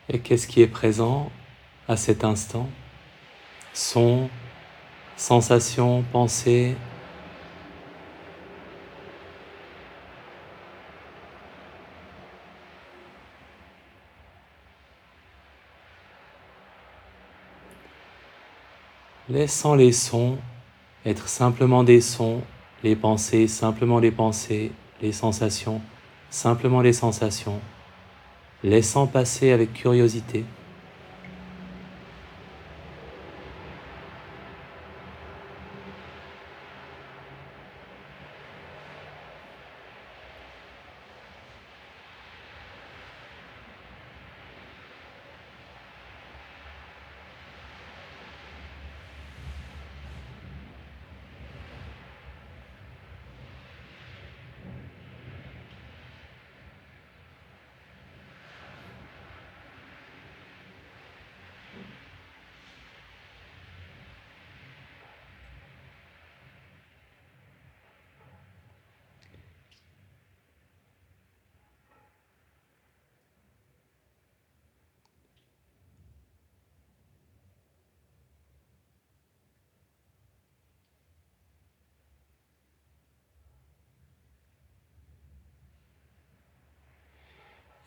Et qu'est-ce qui est présent à cet instant? Son, sensation, pensée, laissant les sons être simplement des sons, les pensées simplement des pensées, les sensations simplement les sensations, laissant passer avec curiosité.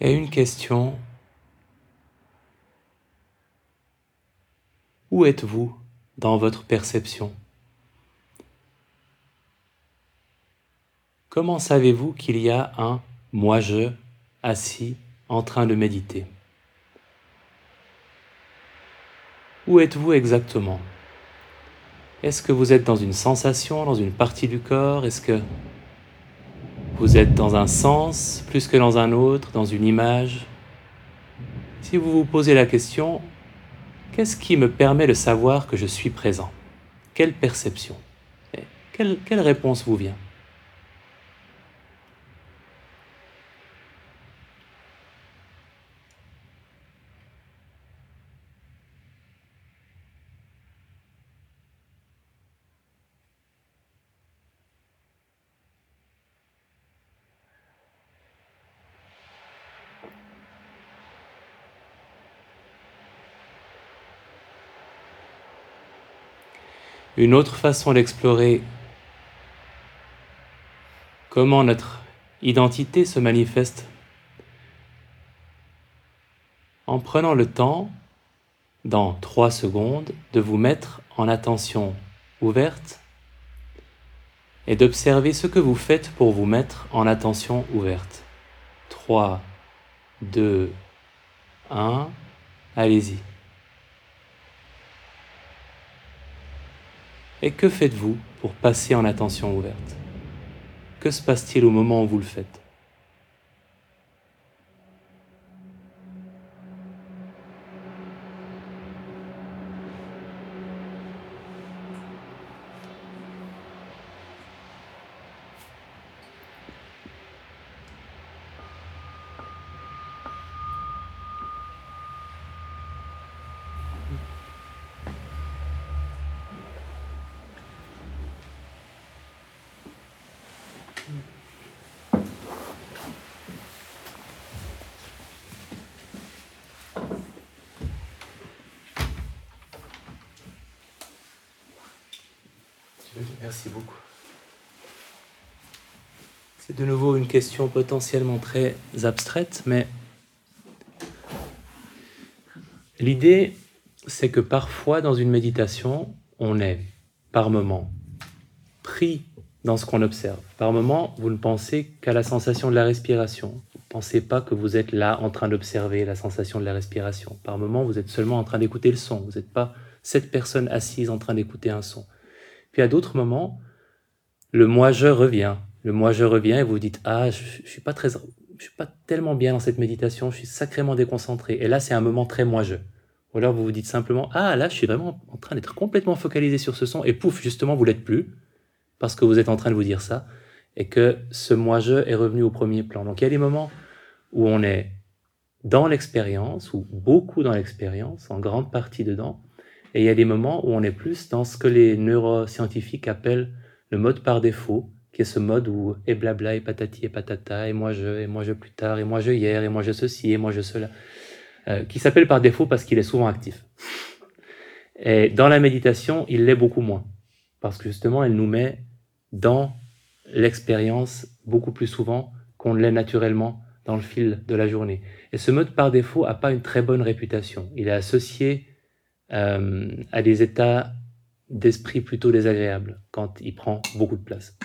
Et une question. Où êtes-vous dans votre perception? Comment savez-vous qu'il y a un moi-je assis en train de méditer? Où êtes-vous exactement? Est-ce que vous êtes dans une sensation, dans une partie du corps? Est-ce que vous êtes dans un sens plus que dans un autre, dans une image. Si vous vous posez la question, qu'est-ce qui me permet de savoir que je suis présent? Quelle perception? Quelle, quelle réponse vous vient? Une autre façon d'explorer comment notre identité se manifeste en prenant le temps, dans trois secondes, de vous mettre en attention ouverte et d'observer ce que vous faites pour vous mettre en attention ouverte. 3, 2, 1, allez-y. Et que faites-vous pour passer en attention ouverte? Que se passe-t-il au moment où vous le faites Merci beaucoup. C'est de nouveau une question potentiellement très abstraite, mais l'idée, c'est que parfois dans une méditation, on est par moment pris dans ce qu'on observe. Par moment, vous ne pensez qu'à la sensation de la respiration. Vous ne pensez pas que vous êtes là en train d'observer la sensation de la respiration. Par moment, vous êtes seulement en train d'écouter le son. Vous n'êtes pas cette personne assise en train d'écouter un son. Puis à d'autres moments, le moi-je revient. Le moi-je revient et vous dites Ah, je, ne suis pas très, je suis pas tellement bien dans cette méditation, je suis sacrément déconcentré. Et là, c'est un moment très moi-je. Ou alors vous vous dites simplement Ah, là, je suis vraiment en train d'être complètement focalisé sur ce son. Et pouf, justement, vous l'êtes plus parce que vous êtes en train de vous dire ça et que ce moi-je est revenu au premier plan. Donc il y a des moments où on est dans l'expérience, ou beaucoup dans l'expérience, en grande partie dedans, et il y a des moments où on est plus dans ce que les neuroscientifiques appellent le mode par défaut, qui est ce mode où et blabla et patati et patata, et moi je, et moi je plus tard, et moi je hier, et moi je ceci, et moi je cela. euh, qui s'appelle par défaut parce qu'il est souvent actif. Et dans la méditation, il l'est beaucoup moins, parce que justement, elle nous met dans l'expérience beaucoup plus souvent qu'on l'est naturellement dans le fil de la journée. Et ce mode par défaut n'a pas une très bonne réputation. Il est associé euh, à des états d'esprit plutôt désagréables quand il prend beaucoup de place.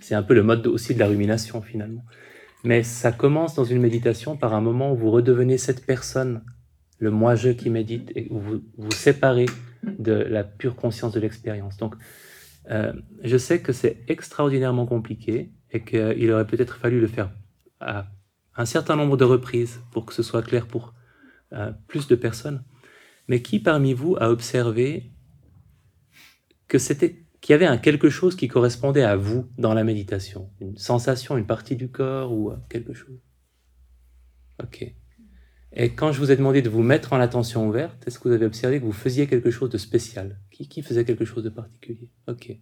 C'est un peu le mode aussi de la rumination finalement. Mais ça commence dans une méditation par un moment où vous redevenez cette personne, le moi-je qui médite, et où vous vous séparez de la pure conscience de l'expérience. Donc, euh, je sais que c'est extraordinairement compliqué et qu'il aurait peut-être fallu le faire à un certain nombre de reprises pour que ce soit clair pour euh, plus de personnes. Mais qui parmi vous a observé que c'était qu'il y avait un quelque chose qui correspondait à vous dans la méditation, une sensation, une partie du corps ou euh, quelque chose. Ok. Et quand je vous ai demandé de vous mettre en attention ouverte, est-ce que vous avez observé que vous faisiez quelque chose de spécial? Qui, qui faisait quelque chose de particulier? Ok.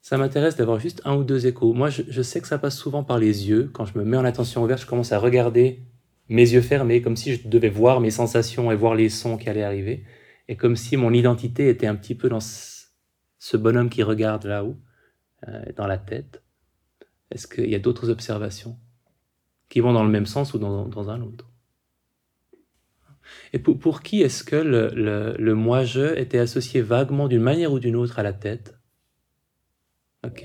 Ça m'intéresse d'avoir juste un ou deux échos. Moi, je, je, sais que ça passe souvent par les yeux. Quand je me mets en attention ouverte, je commence à regarder mes yeux fermés, comme si je devais voir mes sensations et voir les sons qui allaient arriver. Et comme si mon identité était un petit peu dans ce bonhomme qui regarde là-haut, euh, dans la tête Est-ce qu'il y a d'autres observations qui vont dans le même sens ou dans, un autre? Et pour, qui est-ce que le, moi-je était associé vaguement d'une manière ou d'une autre à la tête? Ok,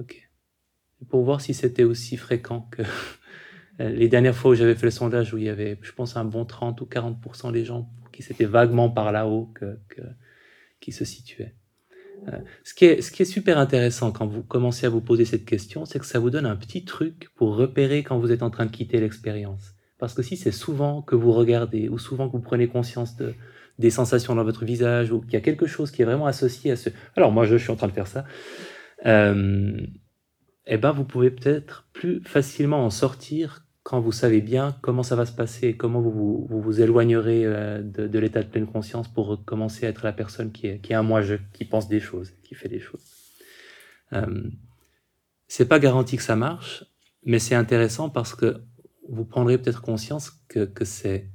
ok. pour voir si c'était aussi fréquent que les dernières fois où j'avais fait le sondage, où il y avait, je pense, un bon 30 ou 40% des gens qui s'étaient vaguement par là-haut que, qui se situaient. Euh, ce, qui est, super intéressant quand vous commencez à vous poser cette question, c'est que ça vous donne un petit truc pour repérer quand vous êtes en train de quitter l'expérience. Parce que si c'est souvent que vous regardez ou souvent que vous prenez conscience de, des sensations dans votre visage ou qu'il y a quelque chose qui est vraiment associé à ce... Alors moi je, suis en train de faire ça. Euh, eh ben vous pouvez peut-être plus facilement en sortir quand vous savez bien comment ça va se passer, comment vous vous, vous, éloignerez euh, de, l'état de pleine conscience pour commencer à être la personne qui est, qui est un moi-je, qui pense des choses, qui fait des choses. Euh, c'est pas garanti que ça marche, mais c'est intéressant parce que vous prendrez peut-être conscience que, que c'est,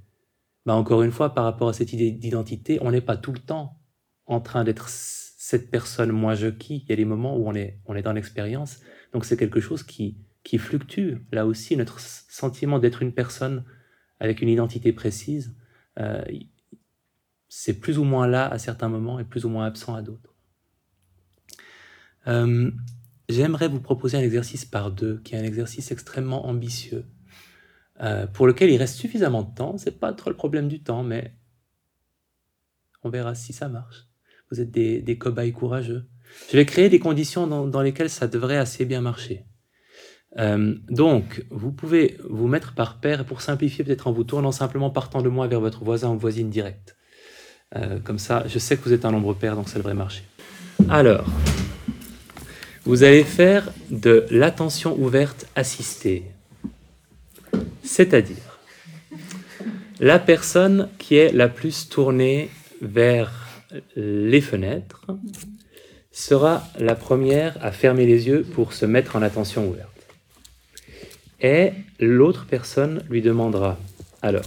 bah encore une fois, par rapport à cette idée d'identité, on n'est pas tout le temps en train d'être cette personne moi-je qui. Il y a des moments où on est, on est dans l'expérience, donc c'est quelque chose qui, qui fluctue. Là aussi, notre sentiment d'être une personne avec une identité précise, euh, c'est plus ou moins là à certains moments et plus ou moins absent à d'autres. Euh, J'aimerais vous proposer un exercice par deux, qui est un exercice extrêmement ambitieux, euh, pour lequel il reste suffisamment de temps. C'est pas trop le problème du temps, mais on verra si ça marche. Vous êtes des, cobayes courageux. Je vais créer des conditions dans lesquelles ça devrait assez bien marcher. Euh, donc, vous pouvez vous mettre par paire, pour simplifier, peut-être en vous tournant simplement partant de moi vers votre voisin ou voisine directe. Euh, comme ça, je sais que vous êtes un nombre pair, donc ça devrait marcher. Alors, vous allez faire de l'attention ouverte assistée. C'est-à-dire, la personne qui est la plus tournée vers les fenêtres sera la première à fermer les yeux pour se mettre en attention ouverte. Et l'autre personne lui demandera alors.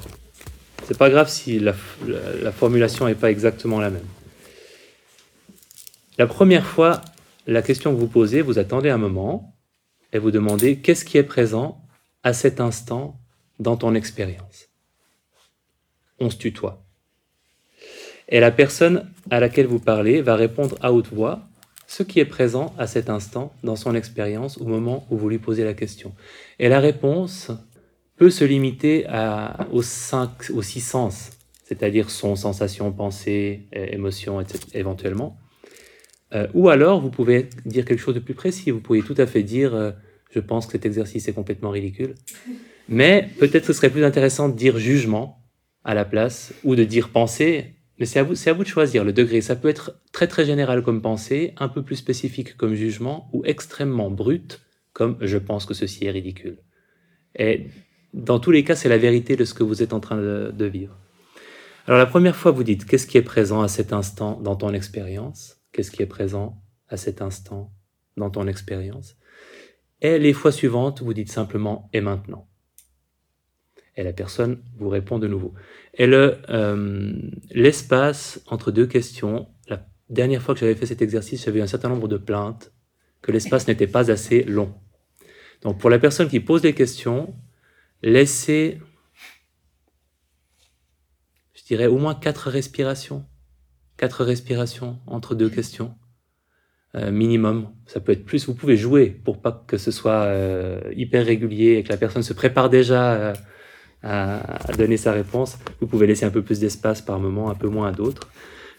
C'est pas grave si la, la, la formulation n'est pas exactement la même. La première fois, la question que vous posez, vous attendez un moment et vous demandez qu'est-ce qui est présent à cet instant dans ton expérience. On se tutoie. Et la personne à laquelle vous parlez va répondre à haute voix ce qui est présent à cet instant dans son expérience au moment où vous lui posez la question. Et la réponse peut se limiter aux, cinq, aux six sens, c'est-à-dire son, sensation, pensée, émotion, etc., éventuellement. Euh, ou alors, vous pouvez dire quelque chose de plus précis. Vous pouvez tout à fait dire euh, Je pense que cet exercice est complètement ridicule. Mais peut-être ce serait plus intéressant de dire jugement à la place, ou de dire pensée, mais c'est à, vous, de choisir le degré. Ça peut être très très général comme pensée, un peu plus spécifique comme jugement, ou extrêmement brut comme je pense que ceci est ridicule. Et dans tous les cas, c'est la vérité de ce que vous êtes en train de, de vivre. Alors la première fois, vous dites qu'est-ce qui est présent à cet instant dans ton expérience? Qu'est-ce qui est présent à cet instant dans ton expérience? Et les fois suivantes, vous dites simplement et maintenant? Et la personne vous répond de nouveau. Et le, euh, l'espace entre deux questions, la dernière fois que j'avais fait cet exercice, j'avais un certain nombre de plaintes que l'espace n'était pas assez long. Donc pour la personne qui pose des questions, laissez, je dirais, au moins quatre respirations. Quatre respirations entre deux questions. Euh, minimum. Ça peut être plus. Vous pouvez jouer pour pas que ce soit euh, hyper régulier et que la personne se prépare déjà à, donner sa réponse. Vous pouvez laisser un peu plus d'espace par moment, un peu moins à d'autres.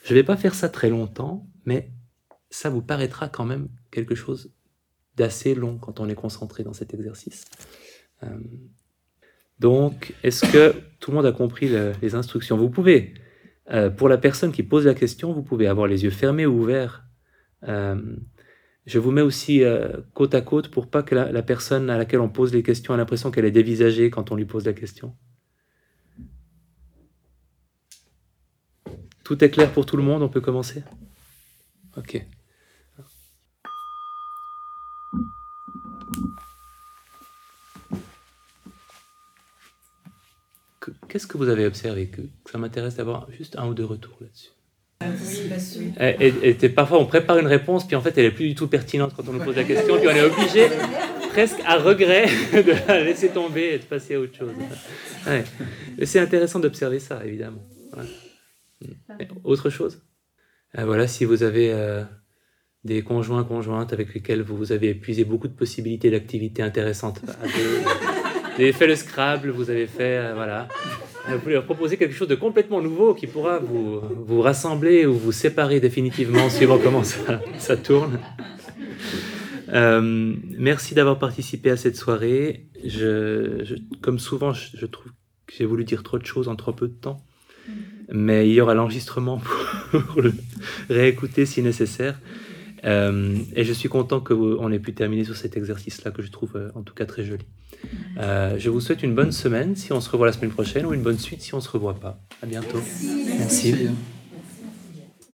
Je vais pas faire ça très longtemps, mais ça vous paraîtra quand même quelque chose d'assez long quand on est concentré dans cet exercice. Euh, donc, est-ce que tout le monde a compris les instructions? Vous pouvez, euh, pour la personne qui pose la question, vous pouvez avoir les yeux fermés ou ouverts. Euh, je vous mets aussi côte à côte pour pas que la, la, personne à laquelle on pose les questions ait l'impression qu'elle est dévisagée quand on lui pose la question. Tout est clair pour tout le monde, on peut commencer? Ok. Qu'est-ce que vous avez observé? Ça m'intéresse d'avoir juste un ou deux retours là-dessus. Et, parfois, on prépare une réponse, puis en fait, elle est plus du tout pertinente quand on nous pose la question, puis on est obligé, presque à regret, de la laisser tomber et de passer à autre chose. Ouais. C'est intéressant d'observer ça, évidemment. Autre chose? Voilà, si vous avez euh, des conjoints, conjointes avec lesquels vous avez épuisé beaucoup de possibilités d'activités intéressantes vous avez fait le Scrabble, vous avez fait, euh, voilà. Vous pouvez leur proposer quelque chose de complètement nouveau qui pourra vous, vous rassembler ou vous séparer définitivement suivant comment ça, ça tourne. Euh, merci d'avoir participé à cette soirée. Je, comme souvent, je, trouve que j'ai voulu dire trop de choses en trop peu de temps. Mais il y aura l'enregistrement pour, le réécouter si nécessaire. Euh, et je suis content qu'on ait pu terminer sur cet exercice-là que je trouve en tout cas très joli. Euh, je vous souhaite une bonne semaine si on se revoit la semaine prochaine ou une bonne suite si on ne se revoit pas. À bientôt. Merci. Merci.